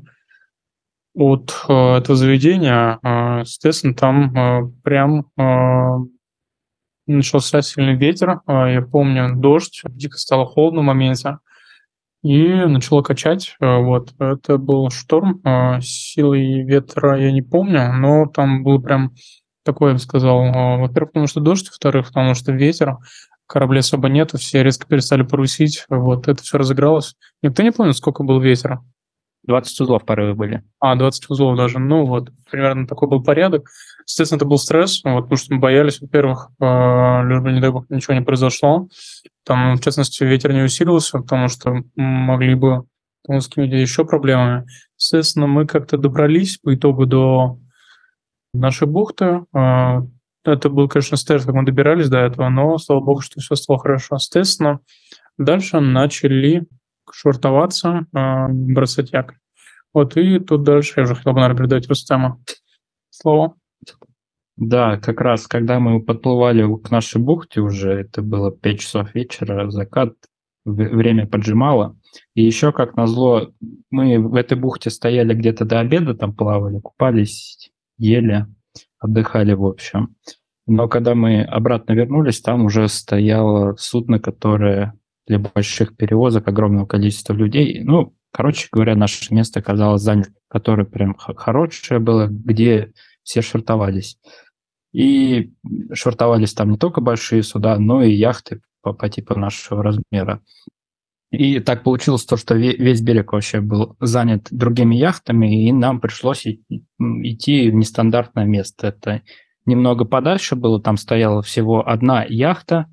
от э, этого заведения. Э, соответственно, там э, прям э, начался сильный ветер. Э, я помню, дождь, дико стало холодно в моменте. И начало качать. Вот, это был шторм. Э, силой ветра я не помню, но там был прям такой, я бы сказал, во-первых, потому что дождь, во-вторых, потому что ветер, кораблей особо нету, все резко перестали парусить, вот, это все разыгралось. Никто не помнит, сколько был ветер. 20 узлов порывы были. А, 20 узлов даже. Ну вот, примерно такой был порядок. Естественно, это был стресс, вот, потому что мы боялись, во-первых, э, лишь не дай бог, ничего не произошло. Там, в частности, ветер не усилился, потому что могли бы там, с какими-то еще проблемами. Естественно, мы как-то добрались по итогу до нашей бухты. Э, это был, конечно, стресс, как мы добирались до этого, но, слава богу, что все стало хорошо. Естественно, дальше начали швартоваться, э, бросать якорь. Вот, и тут дальше я уже хотел бы, наверное, передать Рустему слово. Да, как раз, когда мы подплывали к нашей бухте уже, это было 5 часов вечера, закат, время поджимало. И еще, как назло, мы в этой бухте стояли где-то до обеда, там плавали, купались, ели, отдыхали в общем. Но когда мы обратно вернулись, там уже стояло судно, которое для больших перевозок, огромного количества людей. Ну, короче говоря, наше место оказалось занято, которое прям хорошее было, где все швартовались. И швартовались там не только большие суда, но и яхты по, по типу нашего размера. И так получилось то, что ве- весь берег вообще был занят другими яхтами, и нам пришлось идти в нестандартное место. Это немного подальше было, там стояла всего одна яхта,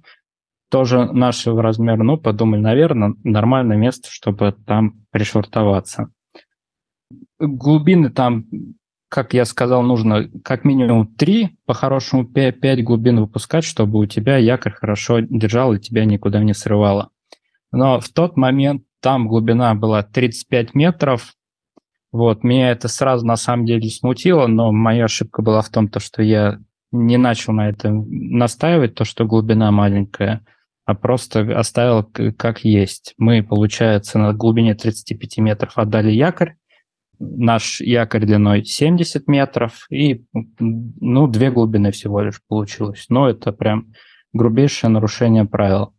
тоже нашего размера. Ну, подумали, наверное, нормальное место, чтобы там пришвартоваться. Глубины там как я сказал, нужно как минимум 3, по-хорошему 5, глубин выпускать, чтобы у тебя якорь хорошо держал и тебя никуда не срывало. Но в тот момент там глубина была 35 метров. Вот, меня это сразу на самом деле смутило, но моя ошибка была в том, то, что я не начал на этом настаивать, то, что глубина маленькая, а просто оставил как есть. Мы, получается, на глубине 35 метров отдали якорь, наш якорь длиной 70 метров, и, ну, две глубины всего лишь получилось. Но это прям грубейшее нарушение правил.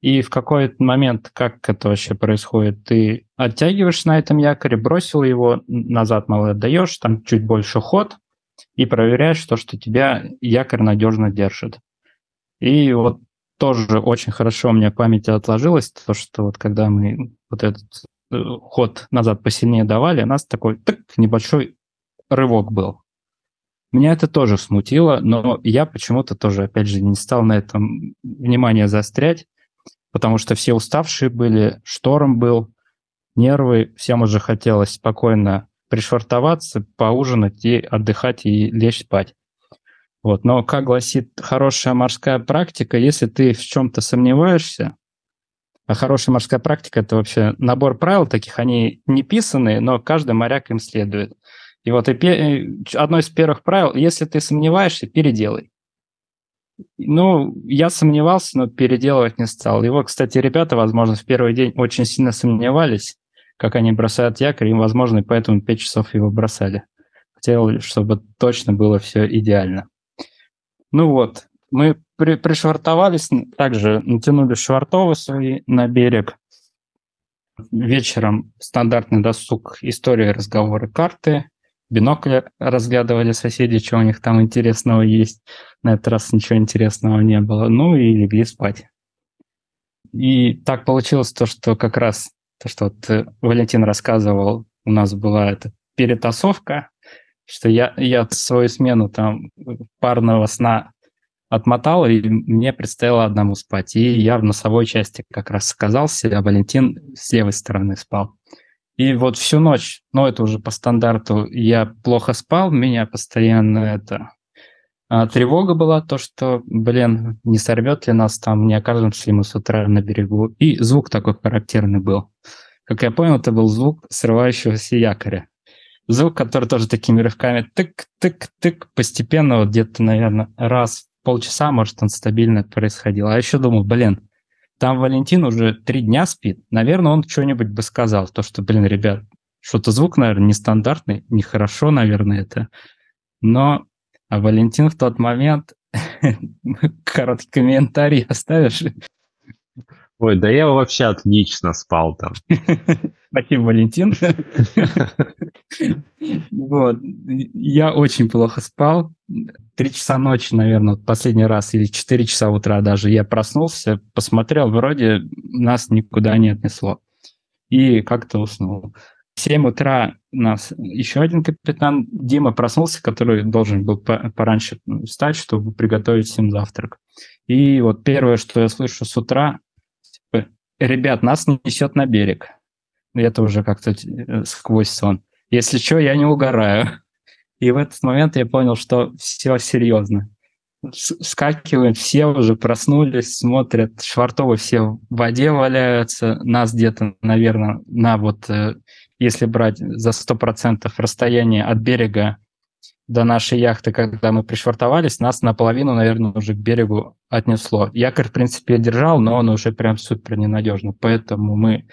И в какой-то момент, как это вообще происходит, ты оттягиваешь на этом якоре, бросил его, назад мало отдаешь, там чуть больше ход, и проверяешь то, что тебя якорь надежно держит. И вот тоже очень хорошо меня в памяти отложилось, то, что вот когда мы вот этот э, ход назад посильнее давали, у нас такой так, небольшой рывок был. Меня это тоже смутило, но я почему-то тоже, опять же, не стал на этом внимание заострять потому что все уставшие были, шторм был, нервы, всем уже хотелось спокойно пришвартоваться, поужинать и отдыхать и лечь спать. Вот. Но, как гласит хорошая морская практика, если ты в чем-то сомневаешься, а хорошая морская практика – это вообще набор правил таких, они не писанные, но каждый моряк им следует. И вот и одно из первых правил – если ты сомневаешься, переделай. Ну, я сомневался, но переделывать не стал. Его, кстати, ребята, возможно, в первый день очень сильно сомневались, как они бросают якорь, и, возможно, и поэтому 5 часов его бросали. Хотел, чтобы точно было все идеально. Ну вот, мы при, пришвартовались, также натянули швартовы свои на берег. Вечером стандартный досуг, история, разговоры, карты бинокль разглядывали соседи, что у них там интересного есть. На этот раз ничего интересного не было. Ну и легли спать. И так получилось то, что как раз то, что вот э, Валентин рассказывал, у нас была эта перетасовка, что я, я свою смену там парного сна отмотал, и мне предстояло одному спать. И я в носовой части как раз сказался, а Валентин с левой стороны спал. И вот всю ночь, ну это уже по стандарту, я плохо спал, меня постоянно это... А, тревога была, то, что, блин, не сорвет ли нас там, не окажемся ли мы с утра на берегу. И звук такой характерный был. Как я понял, это был звук срывающегося якоря. Звук, который тоже такими рывками тык-тык-тык, постепенно вот где-то, наверное, раз в полчаса, может, он стабильно происходил. А еще думал, блин, там Валентин уже три дня спит. Наверное, он что-нибудь бы сказал. То, что, блин, ребят, что-то звук, наверное, нестандартный, нехорошо, наверное, это. Но а Валентин в тот момент *laughs* короткий комментарий оставишь? Ой, да я вообще отлично спал там. *laughs* Спасибо, Валентин. *laughs* Вот. Я очень плохо спал. Три часа ночи, наверное, последний раз, или четыре часа утра даже. Я проснулся, посмотрел, вроде нас никуда не отнесло. И как-то уснул. В 7 утра у нас еще один капитан Дима проснулся, который должен был пораньше встать, чтобы приготовить всем завтрак. И вот первое, что я слышу с утра, типа, ребят, нас несет на берег. Это уже как-то э, сквозь сон. Если что, я не угораю. И в этот момент я понял, что все серьезно. Скакиваем, все уже проснулись, смотрят, швартовы все в воде валяются, нас где-то, наверное, на вот, э, если брать за 100% расстояние от берега до нашей яхты, когда мы пришвартовались, нас наполовину, наверное, уже к берегу отнесло. Якорь, в принципе, держал, но он уже прям супер ненадежный. Поэтому мы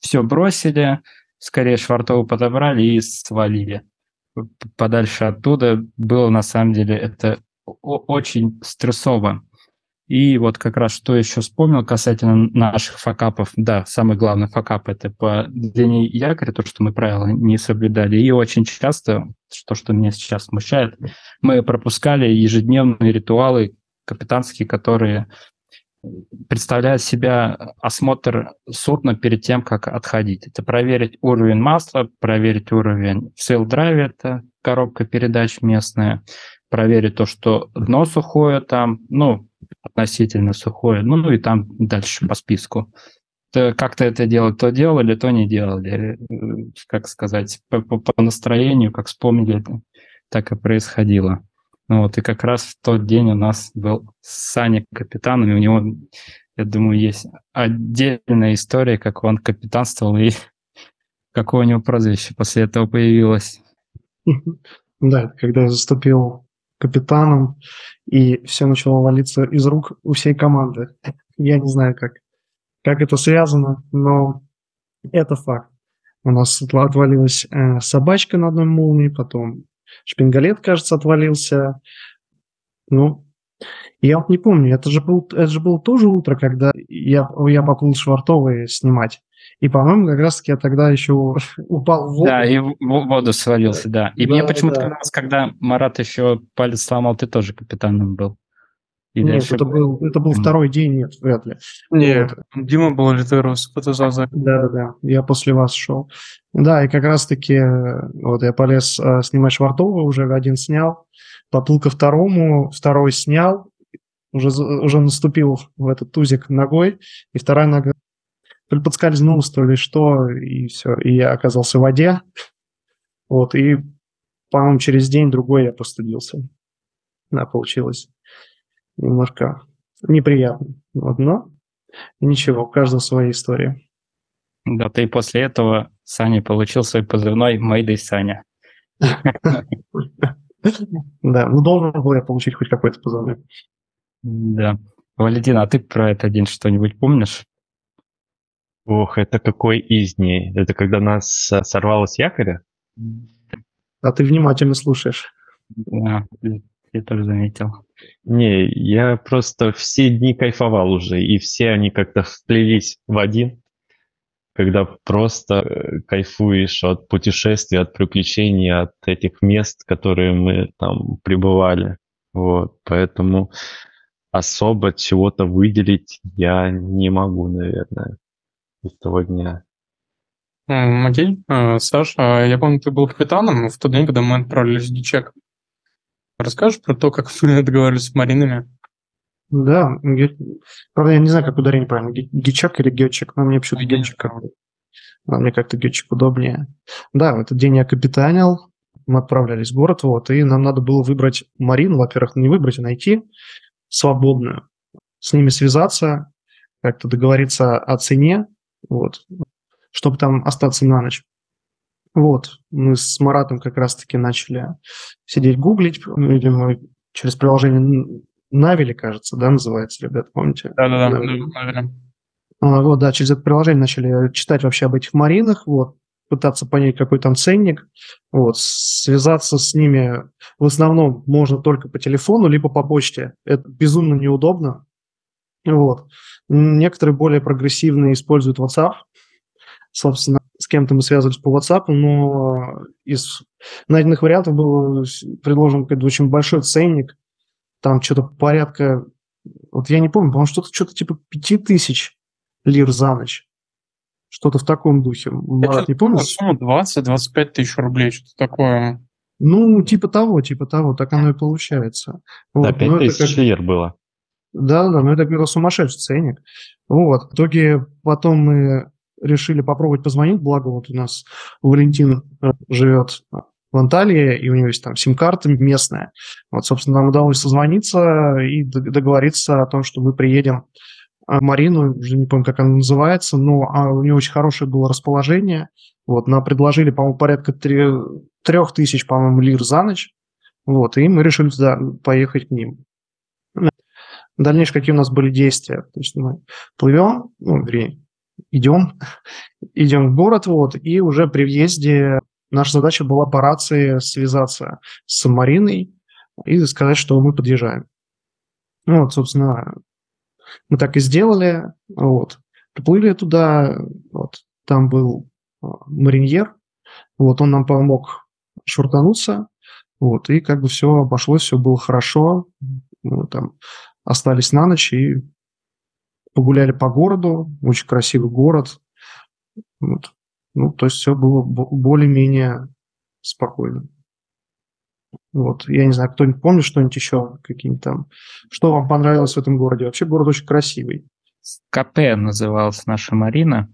все бросили, скорее швартову подобрали и свалили подальше оттуда. Было на самом деле это очень стрессово. И вот как раз что еще вспомнил касательно наших факапов. Да, самый главный факап – это по длине якоря, то, что мы правила не соблюдали. И очень часто, то, что меня сейчас смущает, мы пропускали ежедневные ритуалы капитанские, которые представляет себя осмотр судна перед тем, как отходить. Это проверить уровень масла, проверить уровень в saildrive, это коробка передач местная, проверить то, что дно сухое там, ну, относительно сухое, ну, ну и там дальше по списку. Как-то это делать, то делали, то не делали. Как сказать, по, по, по настроению, как вспомнили, так и происходило. Ну вот, и как раз в тот день у нас был Саня капитаном, и у него, я думаю, есть отдельная история, как он капитанствовал и *laughs* какое у него прозвище после этого появилось. Да, когда я заступил капитаном, и все начало валиться из рук у всей команды. Я не знаю, как, как это связано, но это факт. У нас отвалилась э, собачка на одной молнии, потом шпингалет, кажется, отвалился. Ну, я вот не помню, это же, был, это же было тоже утро, когда я, я поплыл Швартовой снимать. И, по-моему, как раз-таки я тогда еще *laughs* упал в воду. Да, и в воду свалился, да. И Да, мне почему-то да. казалось, когда Марат еще палец сломал, ты тоже капитаном был. Или Нет, это был, это был второй день, нет, вряд ли. Нет, Дима был лидером с фотозаза. Да-да-да, я после вас шел. Да, и как раз-таки вот я полез э, снимать Швартова, уже один снял, поплыл ко второму, второй снял, уже, уже наступил в этот тузик ногой, и вторая нога то ли подскользнулась, то ли что, и все, и я оказался в воде. Вот, и, по-моему, через день-другой я постудился. Да, получилось немножко неприятно. Вот, но ничего, у каждого своя история. Да, ты после этого Саня получил свой позывной Мэйдэй Саня. *laughs* Да, ну должен был я получить хоть какой-то позывной. Да. Валентин, а ты про этот день что-нибудь помнишь? Ох, это какой из дней? Это когда нас сорвало с якоря? А ты внимательно слушаешь. Да, я тоже заметил. Не, я просто все дни кайфовал уже, и все они как-то вплелись в один, когда просто э, кайфуешь от путешествий, от приключений, от этих мест, которые мы там пребывали. Вот, поэтому особо чего-то выделить я не могу, наверное, из того дня. Окей, Э, Саша, я помню, ты был капитаном в тот день, когда мы отправились в Дичек. Расскажешь про то, как мы договаривались с Маринами? Да, правда, я не знаю, как ударение правильно, гечек или гетчик, но мне почему-то гетчик как-то, мне как-то гетчик удобнее. Да, в этот день я капитанил, мы отправлялись в город, вот, и нам надо было выбрать Марину, во-первых, не выбрать, а найти свободную, с ними связаться, как-то договориться о цене, вот, чтобы там остаться на ночь. Вот, мы с Маратом как раз-таки начали сидеть гуглить, ну, или мы через приложение Навили, кажется, да, называется, ребят, помните? Да-да-да, наверное. А, вот, да, через это приложение начали читать вообще об этих маринах, вот, пытаться понять, какой там ценник, вот, связаться с ними в основном можно только по телефону, либо по почте. Это безумно неудобно. Вот. Некоторые более прогрессивные используют WhatsApp. Собственно, с кем-то мы связывались по WhatsApp, но из найденных вариантов был предложен какой-то очень большой ценник. Там что-то порядка, вот я не помню, по-моему, что-то что типа 5000 лир за ночь. Что-то в таком духе. Марат, не помнишь? Сумма 20-25 тысяч рублей, что-то такое. Ну, типа того, типа того, так оно и получается. Да, Вот, ну, это 5000 как- лир было. Да, да, ну это было сумасшедший ценник. Вот, в итоге потом мы решили попробовать позвонить, благо вот у нас Валентин э, живет в Анталии, и у него есть там сим-карта местная. Вот, собственно, нам удалось созвониться и договориться о том, что мы приедем в Марину, уже не помню, как она называется, но а, у нее очень хорошее было расположение. Вот, нам предложили, по-моему, порядка трех тысяч, по-моему, лир за ночь. Вот, и мы решили туда поехать к ним. Дальнейшие какие у нас были действия? То есть мы плывем, ну, вернее, идем, идем в город, вот, и уже при въезде наша задача была по рации связаться с Мариной и сказать, что мы подъезжаем. Ну, вот, собственно, мы так и сделали, вот. Приплыли туда, вот, там был а, мариньер, вот, он нам помог швартануться, вот, и как бы все обошлось, все было хорошо, мы там остались на ночь и погуляли по городу, очень красивый город, вот. ну, то есть все было бо- более-менее спокойно. Вот, я не знаю, кто-нибудь помнит что-нибудь еще, какие-нибудь там, что вам понравилось в этом городе? Вообще город очень красивый. КП называлась наша Марина.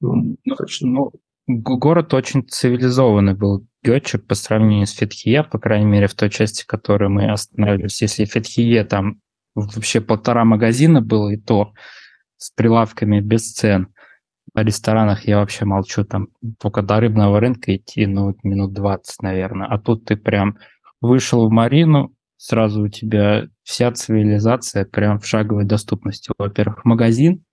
Ну, Ну, точно. ну, город очень цивилизованный был. Гетче по сравнению с Фетхие, по крайней мере, в той части, в которой мы остановились. Если Фетхие там вообще полтора магазина было, и то с прилавками без цен. О ресторанах я вообще молчу, там только до рыбного рынка идти, ну, минут 20, наверное. А тут ты прям вышел в Марину, сразу у тебя вся цивилизация прям в шаговой доступности. Во-первых, магазин,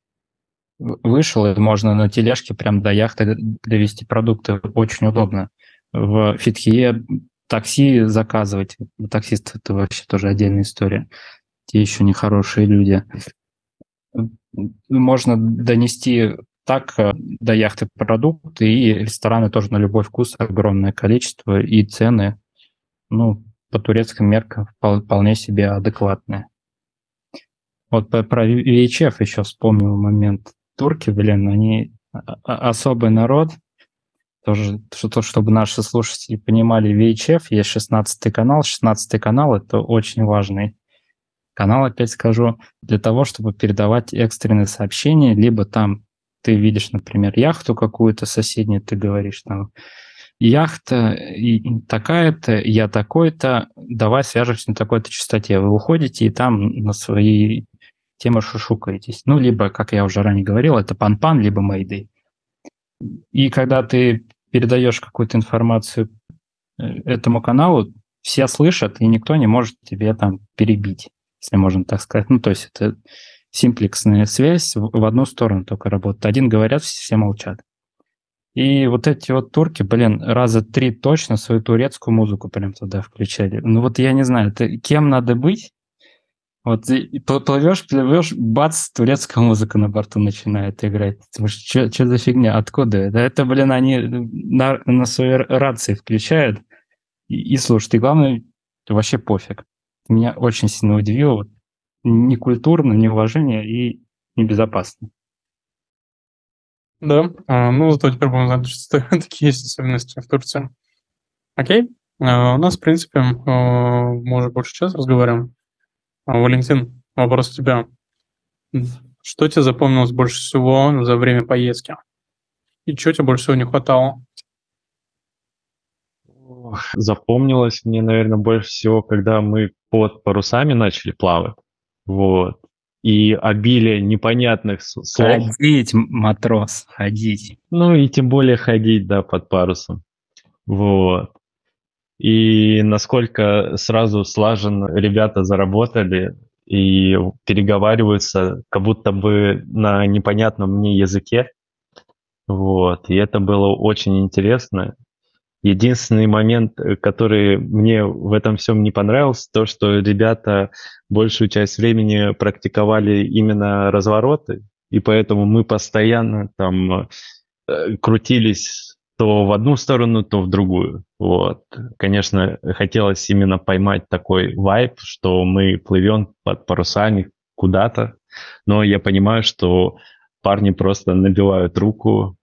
вышел, и можно на тележке прям до яхты довести продукты. Очень удобно. В Фитхие такси заказывать. Таксист это вообще тоже отдельная история. Те еще нехорошие люди. Можно донести так э, до яхты продукты, и рестораны тоже на любой вкус огромное количество, и цены, ну, по турецким меркам вполне себе адекватные. Вот про VHF еще вспомнил момент турки, блин, они особый народ. Тоже, что, чтобы наши слушатели понимали, VHF есть 16 канал. 16 канал — это очень важный канал, опять скажу, для того, чтобы передавать экстренные сообщения, либо там ты видишь, например, яхту какую-то соседнюю, ты говоришь там, яхта такая-то, я такой-то, давай свяжемся на такой-то частоте. Вы уходите и там на свои темы шушукаетесь. Ну, либо, как я уже ранее говорил, это пан-пан, либо мейдей. И когда ты передаешь какую-то информацию э, этому каналу, все слышат, и никто не может тебе там перебить, если можно так сказать. Ну, то есть это симплексная связь в одну сторону только работает. Один говорят, все молчат. И вот эти вот турки, блин, раза три точно свою турецкую музыку прям туда включали. Ну вот я не знаю, это кем надо быть, вот плывешь, плывешь, бац, турецкая музыка на борту начинает играть. Что за фигня? Откуда? это? это, блин, они на, на своей рации включают и, и слушают. И главное, вообще пофиг. Меня очень сильно удивило. Вот, некультурно, неуважение и небезопасно. Да, а, ну зато теперь будем знать, что *laughs* такие есть особенности в Турции. Окей, а, у нас, в принципе, а, мы уже больше часа разговариваем. А, Валентин, вопрос у тебя. Что тебе запомнилось больше всего за время поездки? И что тебе больше всего не хватало? *laughs* Запомнилось мне, наверное, больше всего, когда мы под парусами начали плавать. Вот. И обилие непонятных слов. Ходить, матрос, ходить. Ну и тем более ходить, да, под парусом. Вот и насколько сразу слаженно ребята заработали и переговариваются как будто бы на непонятном мне языке. Вот. И это было очень интересно. Единственный момент, который мне в этом всем не понравился, то, что ребята большую часть времени практиковали именно развороты, и поэтому мы постоянно там э, крутились то в одну сторону, то в другую. Вот. Конечно, хотелось именно поймать такой вайб, что мы плывем под парусами куда-то, но я понимаю, что парни просто набивают руку,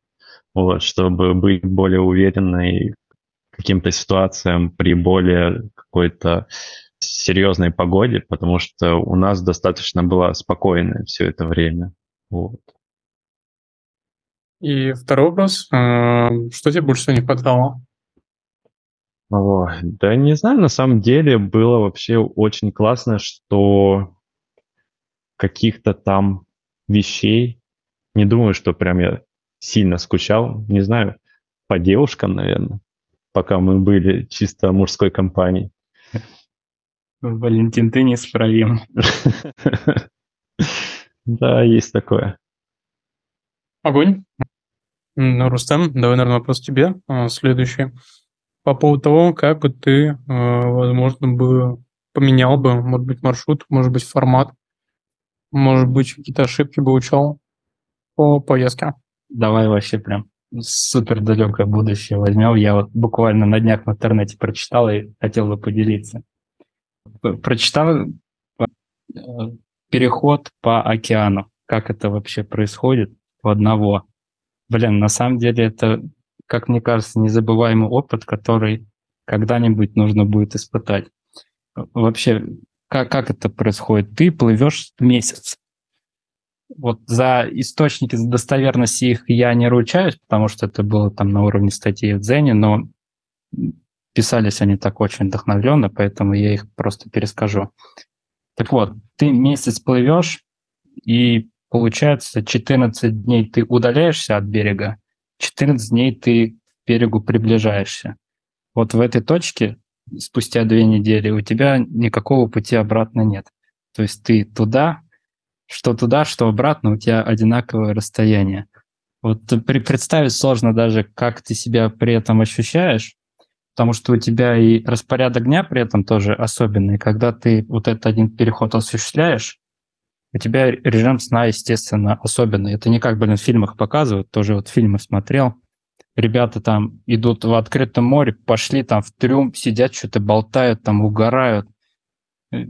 вот, чтобы быть более уверенной каким-то ситуациям при более какой-то серьезной погоде, потому что у нас достаточно было спокойно все это время. Вот. И второй вопрос. А, что тебе больше всего не хватало? О, да не знаю, на самом деле было вообще очень классно, что каких-то там вещей, не думаю, что прям я сильно скучал, не знаю, по девушкам, наверное, пока мы были чисто мужской компанией. Валентин, ты неисправим. *laughs* Да, есть такое. Огонь. Ну, Рустам, давай, наверное, вопрос тебе. А, следующий. По поводу того, как бы ты, а, возможно, бы поменял бы, может быть, маршрут, может быть, формат, может быть, какие-то ошибки бы учел по поездке. Давай вообще прям супер далекое будущее возьмем. Я вот буквально на днях в интернете прочитал и хотел бы поделиться. Прочитал э, переход по океану. Как это вообще происходит у одного блин, на самом деле это, как мне кажется, незабываемый опыт, который когда-нибудь нужно будет испытать. Вообще, как, как это происходит? Ты плывешь месяц. Вот за источники, за достоверность их я не ручаюсь, потому что это было там на уровне статьи в Дзене, но писались они так очень вдохновленно, поэтому я их просто перескажу. Так вот, ты месяц плывешь, и получается 14 дней ты удаляешься от берега, 14 дней ты к берегу приближаешься. Вот в этой точке спустя две недели у тебя никакого пути обратно нет. То есть ты туда, что туда, что обратно, у тебя одинаковое расстояние. Вот представить сложно даже, как ты себя при этом ощущаешь, потому что у тебя и распорядок дня при этом тоже особенный. Когда ты вот этот один переход осуществляешь, у тебя режим сна, естественно, особенный. Это не как, блин, в фильмах показывают, тоже вот фильмы смотрел. Ребята там идут в открытом море, пошли там в трюм, сидят, что-то болтают, там угорают.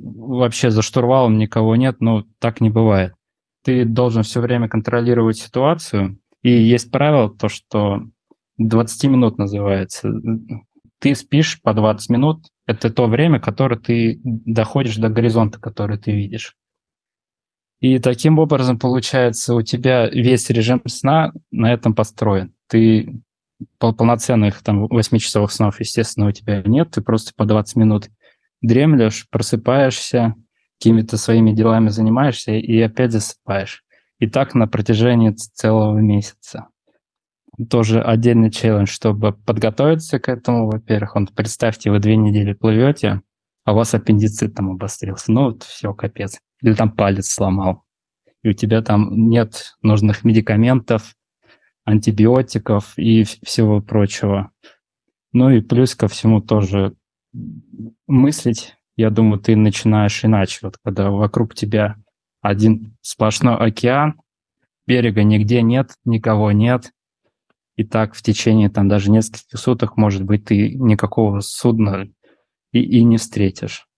Вообще за штурвалом никого нет, но так не бывает. Ты должен все время контролировать ситуацию. И есть правило, то, что 20 минут называется. Ты спишь по 20 минут. Это то время, которое ты доходишь до горизонта, который ты видишь. И таким образом, получается, у тебя весь режим сна на этом построен. Ты полноценных там 8 часов снов, естественно, у тебя нет. Ты просто по 20 минут дремлешь, просыпаешься, какими-то своими делами занимаешься и опять засыпаешь. И так на протяжении целого месяца. Тоже отдельный челлендж, чтобы подготовиться к этому. Во-первых, он, представьте, вы две недели плывете, а у вас аппендицит там обострился. Ну, вот все, капец. Или там палец сломал. И у тебя там нет нужных медикаментов, антибиотиков и всего прочего. Ну и плюс ко всему тоже мыслить, я думаю, ты начинаешь иначе. Вот когда вокруг тебя один сплошной океан, берега нигде нет, никого нет. И так в течение там даже нескольких суток, может быть, ты никакого судна и, и не встретишь.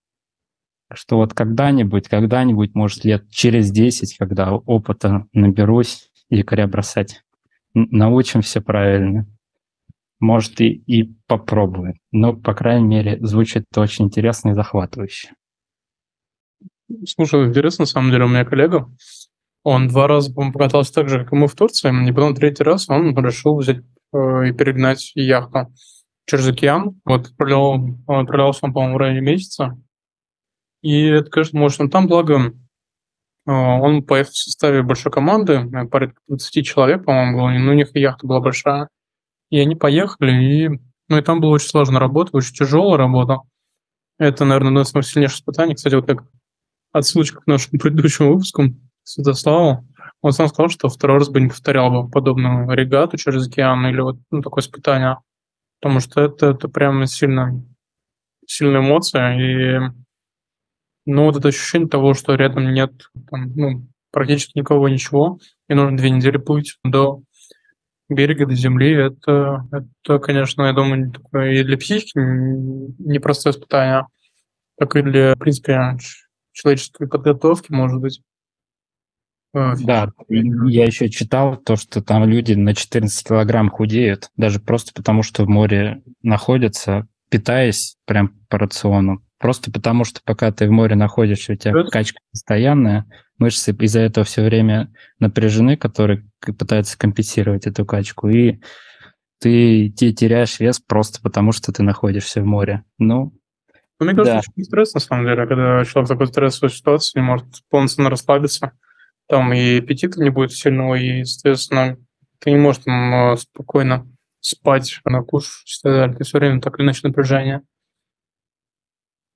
Что вот когда-нибудь, когда-нибудь, может, лет через 10, когда опыта наберусь, якоря бросать, научимся правильно, может, и, и попробуем. Но, по крайней мере, звучит очень интересно и захватывающе. Слушай, интересно, на самом деле, у меня коллега, он два раза, по-моему, покатался так же, как и мы в Турции, и потом третий раз он решил взять э, и перегнать яхту через океан. Вот отправлял, отправлялся он, по-моему, в районе месяца. И это, конечно, может, он там, благо, э, он поехал в составе большой команды, э, порядка 20 человек, по-моему, было, ну, у них яхта была большая. И они поехали, и, ну, и там была очень сложная работа, очень тяжелая работа. Это, наверное, одно из самых сильнейших испытаний. Кстати, вот как отсылочка к нашему предыдущему выпуску Святославу, он сам сказал, что второй раз бы не повторял бы подобную регату через океан или вот ну, такое испытание, потому что это, это прям сильно, сильная эмоция, и ну, вот это ощущение того, что рядом нет там, ну, практически никого, ничего, и нужно две недели плыть до берега до земли, это, это, конечно, я думаю, такое и для психики непростое испытание, так и для, в принципе, человеческой подготовки, может быть. А, да, я еще читал то, что там люди на 14 килограмм худеют, даже просто потому, что в море находятся, питаясь прям по рациону. Просто потому, что пока ты в море находишься, у тебя качка постоянная, мышцы из-за этого все время напряжены, которые пытаются компенсировать эту качку, и ты, ты теряешь вес просто потому, что ты находишься в море. Ну, ну, мне кажется, да. очень стресс, на самом деле, когда человек в такой стрессовой ситуации не может полностью расслабиться. Там и аппетита не будет сильного, и, соответственно, ты не можешь там э, спокойно спать, накушать и так далее. Ты все время так или иначе напряжение.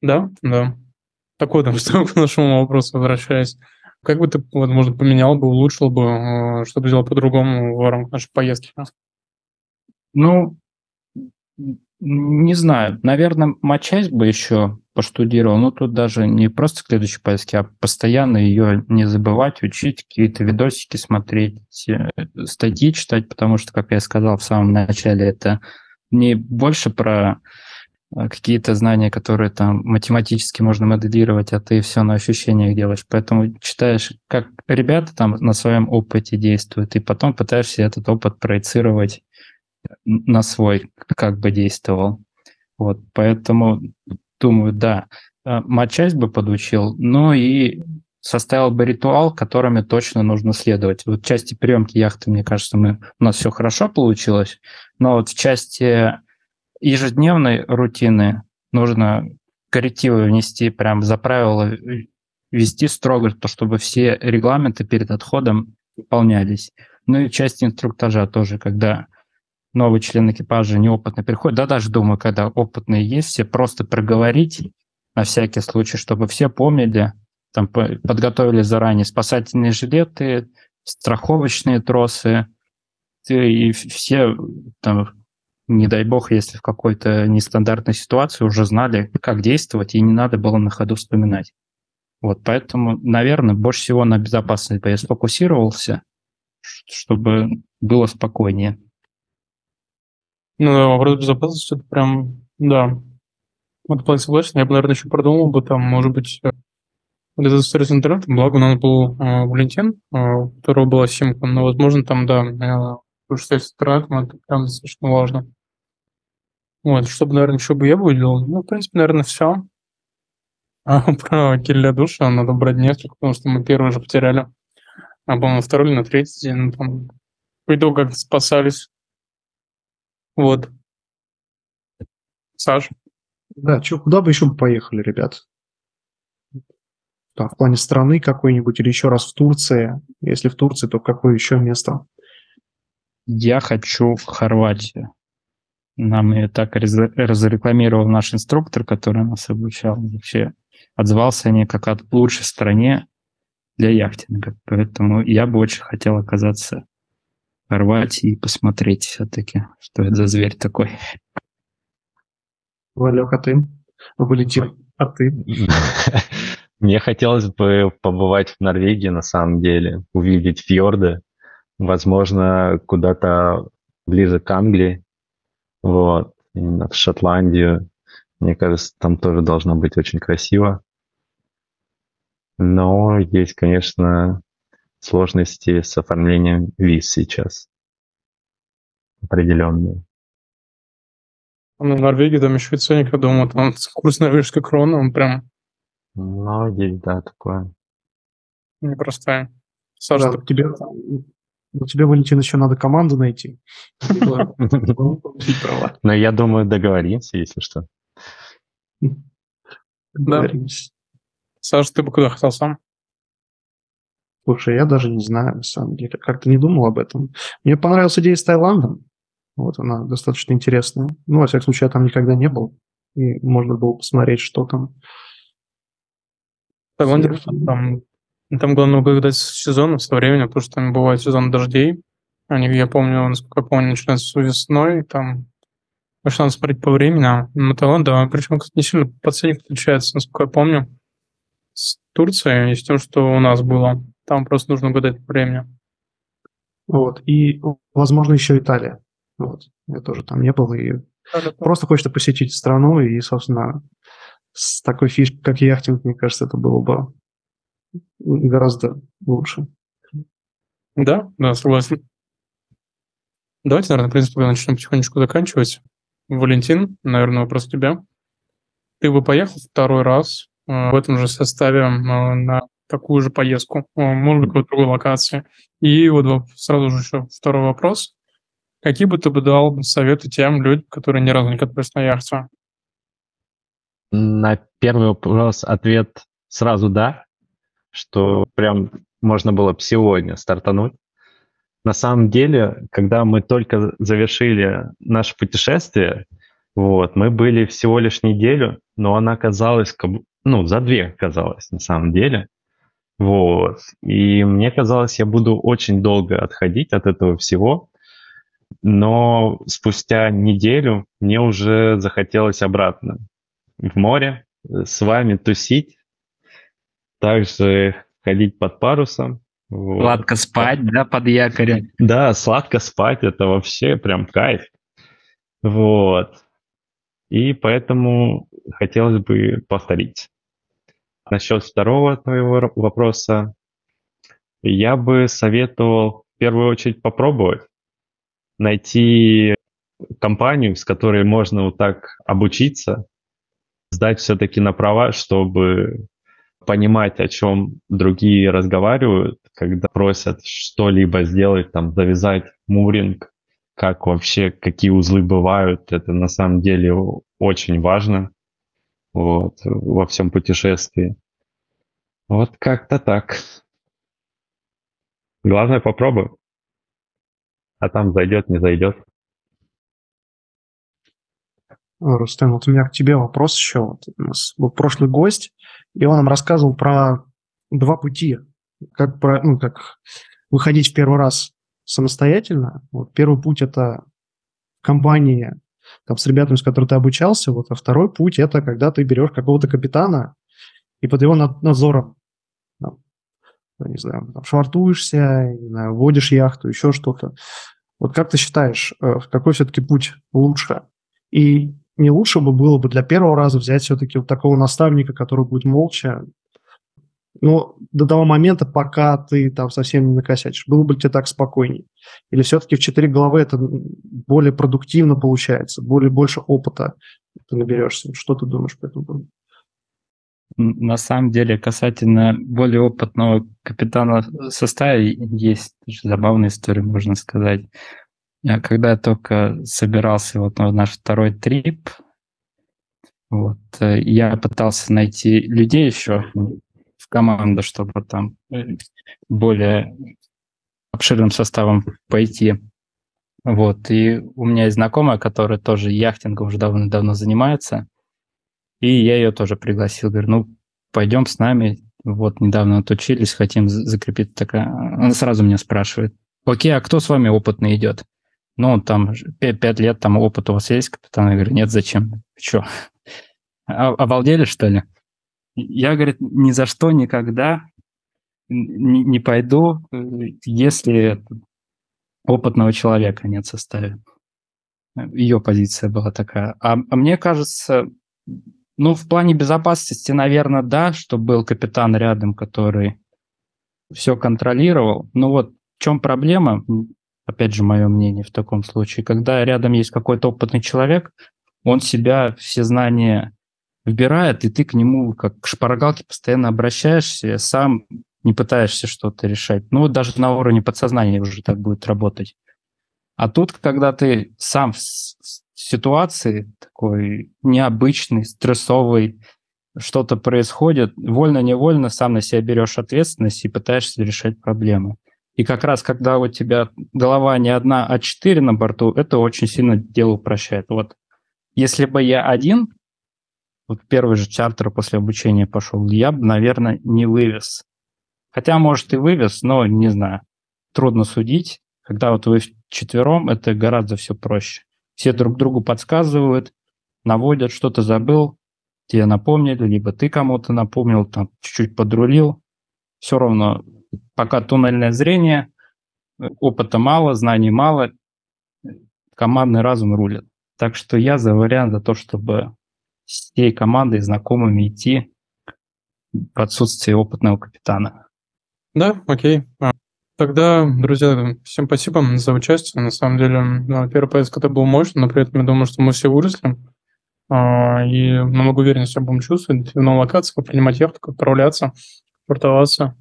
Да, да. Так вот, что *laughs* к нашему вопросу возвращаясь. Как бы ты, возможно, поменял бы, улучшил бы, э, чтобы сделал по-другому в рамках нашей поездки? Ну, не знаю. Наверное, матчасть бы еще поштудировал. Но тут даже не просто следующей поездке, а постоянно ее не забывать, учить, какие-то видосики смотреть, статьи читать, потому что, как я сказал в самом начале, это не больше про какие-то знания, которые там математически можно моделировать, а ты все на ощущениях делаешь. Поэтому читаешь, как ребята там на своем опыте действуют, и потом пытаешься этот опыт проецировать на свой, как бы действовал. Вот, поэтому думаю, да, э, матчасть бы подучил, но и составил бы ритуал, которыми точно нужно следовать. Вот в части приемки яхты, мне кажется, мы, у нас все хорошо получилось, но вот в части ежедневной рутины нужно коррективы внести, прям за правило вести строго, то чтобы все регламенты перед отходом выполнялись. Ну и часть инструктажа тоже, когда новый член экипажа неопытный приходит, да даже думаю, когда опытные есть, все просто проговорить на всякий случай, чтобы все помнили, там подготовили заранее спасательные жилеты, страховочные тросы, и все там, не дай бог, если в какой-то нестандартной ситуации уже знали, как действовать, и не надо было на ходу вспоминать. Вот, поэтому, наверное, больше всего на безопасность бы я сфокусировался, чтобы было спокойнее. Ну да, вопрос безопасности, это прям, да. Вот вполне согласен. Я бы, наверное, еще продумал бы там, может быть, э, вот эта история с интернетом, благо у нас был э, Валентин, э, у которого была симка, но, возможно, там, да, э, связь с интернетом, это прям достаточно важно. Вот, чтобы, наверное, еще бы я выделил, ну, в принципе, наверное, все. А *laughs* про Кирилля Душа надо брать несколько, потому что мы первый же потеряли. А, по-моему, на второй или на третий день, ну, там, по итогу как-то спасались. Вот. Саша? Да, чё, куда бы еще бы поехали, ребят? Там, в плане страны какой-нибудь или еще раз в Турции. Если в Турции, то какое еще место? Я хочу в Хорватию. Нам ее так разрекламировал наш инструктор, который нас обучал. Вообще отзывался они как о лучшей стране для яхтинга. Поэтому я бы очень хотел оказаться в Хорватии и посмотреть все-таки, что это за зверь такой. Валек, а ты? Валентин, а ты? Мне хотелось бы побывать в Норвегии на самом деле, увидеть фьорды, возможно, куда-то ближе к Англии, вот, именно в Шотландию. Мне кажется, там тоже должно быть очень красиво. Но есть, конечно, сложности с оформлением виз сейчас. Определенные. Ну, в Норвегии там еще и ценник, я думаю, там курс норвежской кроны, он прям... Ну, есть, да, такое. Непростая. Саша, да, тебе, ну, тебе, Валентин, еще надо команду найти. *laughs* Но я думаю, договоримся, если что. Да. Саша, ты бы куда хотел сам? Слушай, я даже не знаю, на самом деле. Как-то не думал об этом. Мне понравилась идея с Таиландом. Вот она достаточно интересная. Ну, во всяком случае, я там никогда не был. И можно было посмотреть, что там. Таиланде там, там главное угадать сезон со временем, потому что там бывает сезон дождей. Они, я помню, насколько я помню, начинается весной, там Конечно, надо смотреть по времени. На Таиланд, да, причем, кстати, не сильно по ценник отличается, насколько я помню, с Турцией и с тем, что у нас было. Там просто нужно угадать по времени. Вот. И, возможно, еще Италия. Вот. Я тоже там не был. И да, просто хочется посетить страну. И, собственно, с такой фишкой, как яхтинг, мне кажется, это было бы гораздо лучше. Да, да, согласен. Давайте, наверное, в принципе, начнем потихонечку заканчивать. Валентин, наверное, вопрос к тебе. Ты бы поехал второй раз э, в этом же составе э, на такую же поездку, э, может быть, в другой локации. И вот сразу же еще второй вопрос. Какие бы ты бы дал советы тем людям, которые ни разу не катались на яхте? На первый вопрос ответ сразу да, что прям можно было бы сегодня стартануть. На самом деле, когда мы только завершили наше путешествие, вот, мы были всего лишь неделю, но она казалась, ну, за две казалось на самом деле. Вот. И мне казалось, я буду очень долго отходить от этого всего, но спустя неделю мне уже захотелось обратно в море, с вами тусить, также ходить под парусом, вот. Сладко спать, да, под якорем. Да, сладко спать, это вообще прям кайф. Вот. И поэтому хотелось бы повторить. Насчет второго твоего вопроса, я бы советовал в первую очередь попробовать найти компанию, с которой можно вот так обучиться, сдать все-таки на права, чтобы понимать, о чем другие разговаривают, когда просят что-либо сделать, там, завязать муринг как вообще, какие узлы бывают. Это на самом деле очень важно вот, во всем путешествии. Вот как-то так. Главное попробуй. А там зайдет, не зайдет. Рустем, вот у меня к тебе вопрос еще. Вот у нас был прошлый гость, и он нам рассказывал про два пути, как, про, ну, как выходить в первый раз самостоятельно. Вот первый путь – это компания там, с ребятами, с которыми ты обучался, вот, а второй путь – это когда ты берешь какого-то капитана и под его надзором там, не знаю, там, швартуешься, не знаю, водишь яхту, еще что-то. Вот как ты считаешь, э, какой все-таки путь лучше? И не лучше бы было бы для первого раза взять все-таки вот такого наставника, который будет молча, но до того момента, пока ты там совсем не накосячишь, было бы тебе так спокойней? Или все-таки в четыре головы это более продуктивно получается, более больше опыта ты наберешься? Что ты думаешь по этому поводу? На самом деле, касательно более опытного капитана состава, есть забавная история, можно сказать. Когда я только собирался вот на наш второй трип, вот, э, я пытался найти людей еще в команду, чтобы там э, более обширным составом пойти. Вот, и у меня есть знакомая, которая тоже яхтингом уже давно-давно занимается, и я ее тоже пригласил, говорю, ну, пойдем с нами, вот, недавно отучились, хотим закрепить. Такая. Она сразу меня спрашивает, окей, а кто с вами опытный идет? Ну, там, пять лет там опыт у вас есть, капитан? Я говорю, нет, зачем? Че? Обалдели, что ли? Я, говорит, ни за что никогда не, пойду, если опытного человека нет в составе. Ее позиция была такая. А, а мне кажется, ну, в плане безопасности, наверное, да, что был капитан рядом, который все контролировал. Но вот в чем проблема? Опять же, мое мнение в таком случае, когда рядом есть какой-то опытный человек, он себя все знания вбирает, и ты к нему как к шпаргалке постоянно обращаешься, сам не пытаешься что-то решать. Ну, даже на уровне подсознания уже так будет работать. А тут, когда ты сам в ситуации такой необычный, стрессовый, что-то происходит, вольно-невольно сам на себя берешь ответственность и пытаешься решать проблемы. И как раз, когда у тебя голова не одна, а четыре на борту, это очень сильно дело упрощает. Вот если бы я один, вот первый же чартер после обучения пошел, я бы, наверное, не вывез. Хотя, может, и вывез, но не знаю. Трудно судить. Когда вот вы четвером, это гораздо все проще. Все друг другу подсказывают, наводят, что-то забыл, тебе напомнили, либо ты кому-то напомнил, там чуть-чуть подрулил. Все равно пока туннельное зрение, опыта мало, знаний мало, командный разум рулит. Так что я за вариант за то, чтобы с всей командой, знакомыми идти в отсутствие опытного капитана. Да, окей. А, тогда, друзья, всем спасибо за участие. На самом деле, первый поездка это был мощный, но при этом я думаю, что мы все выросли. А, и намного увереннее себя будем чувствовать новой локации, принимать яхту, отправляться, портоваться.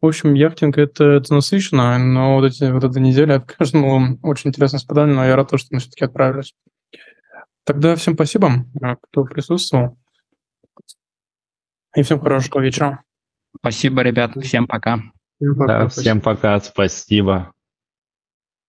В общем, яхтинг это, это насыщенно, но вот, эти, вот эта неделя, *laughs* конечно, было очень интересно испытание, но я рад, что мы все-таки отправились. Тогда всем спасибо, э, кто присутствовал. И всем хорошего вечера. Спасибо, ребят. Всем пока. Всем пока. Да, всем пока. Спасибо.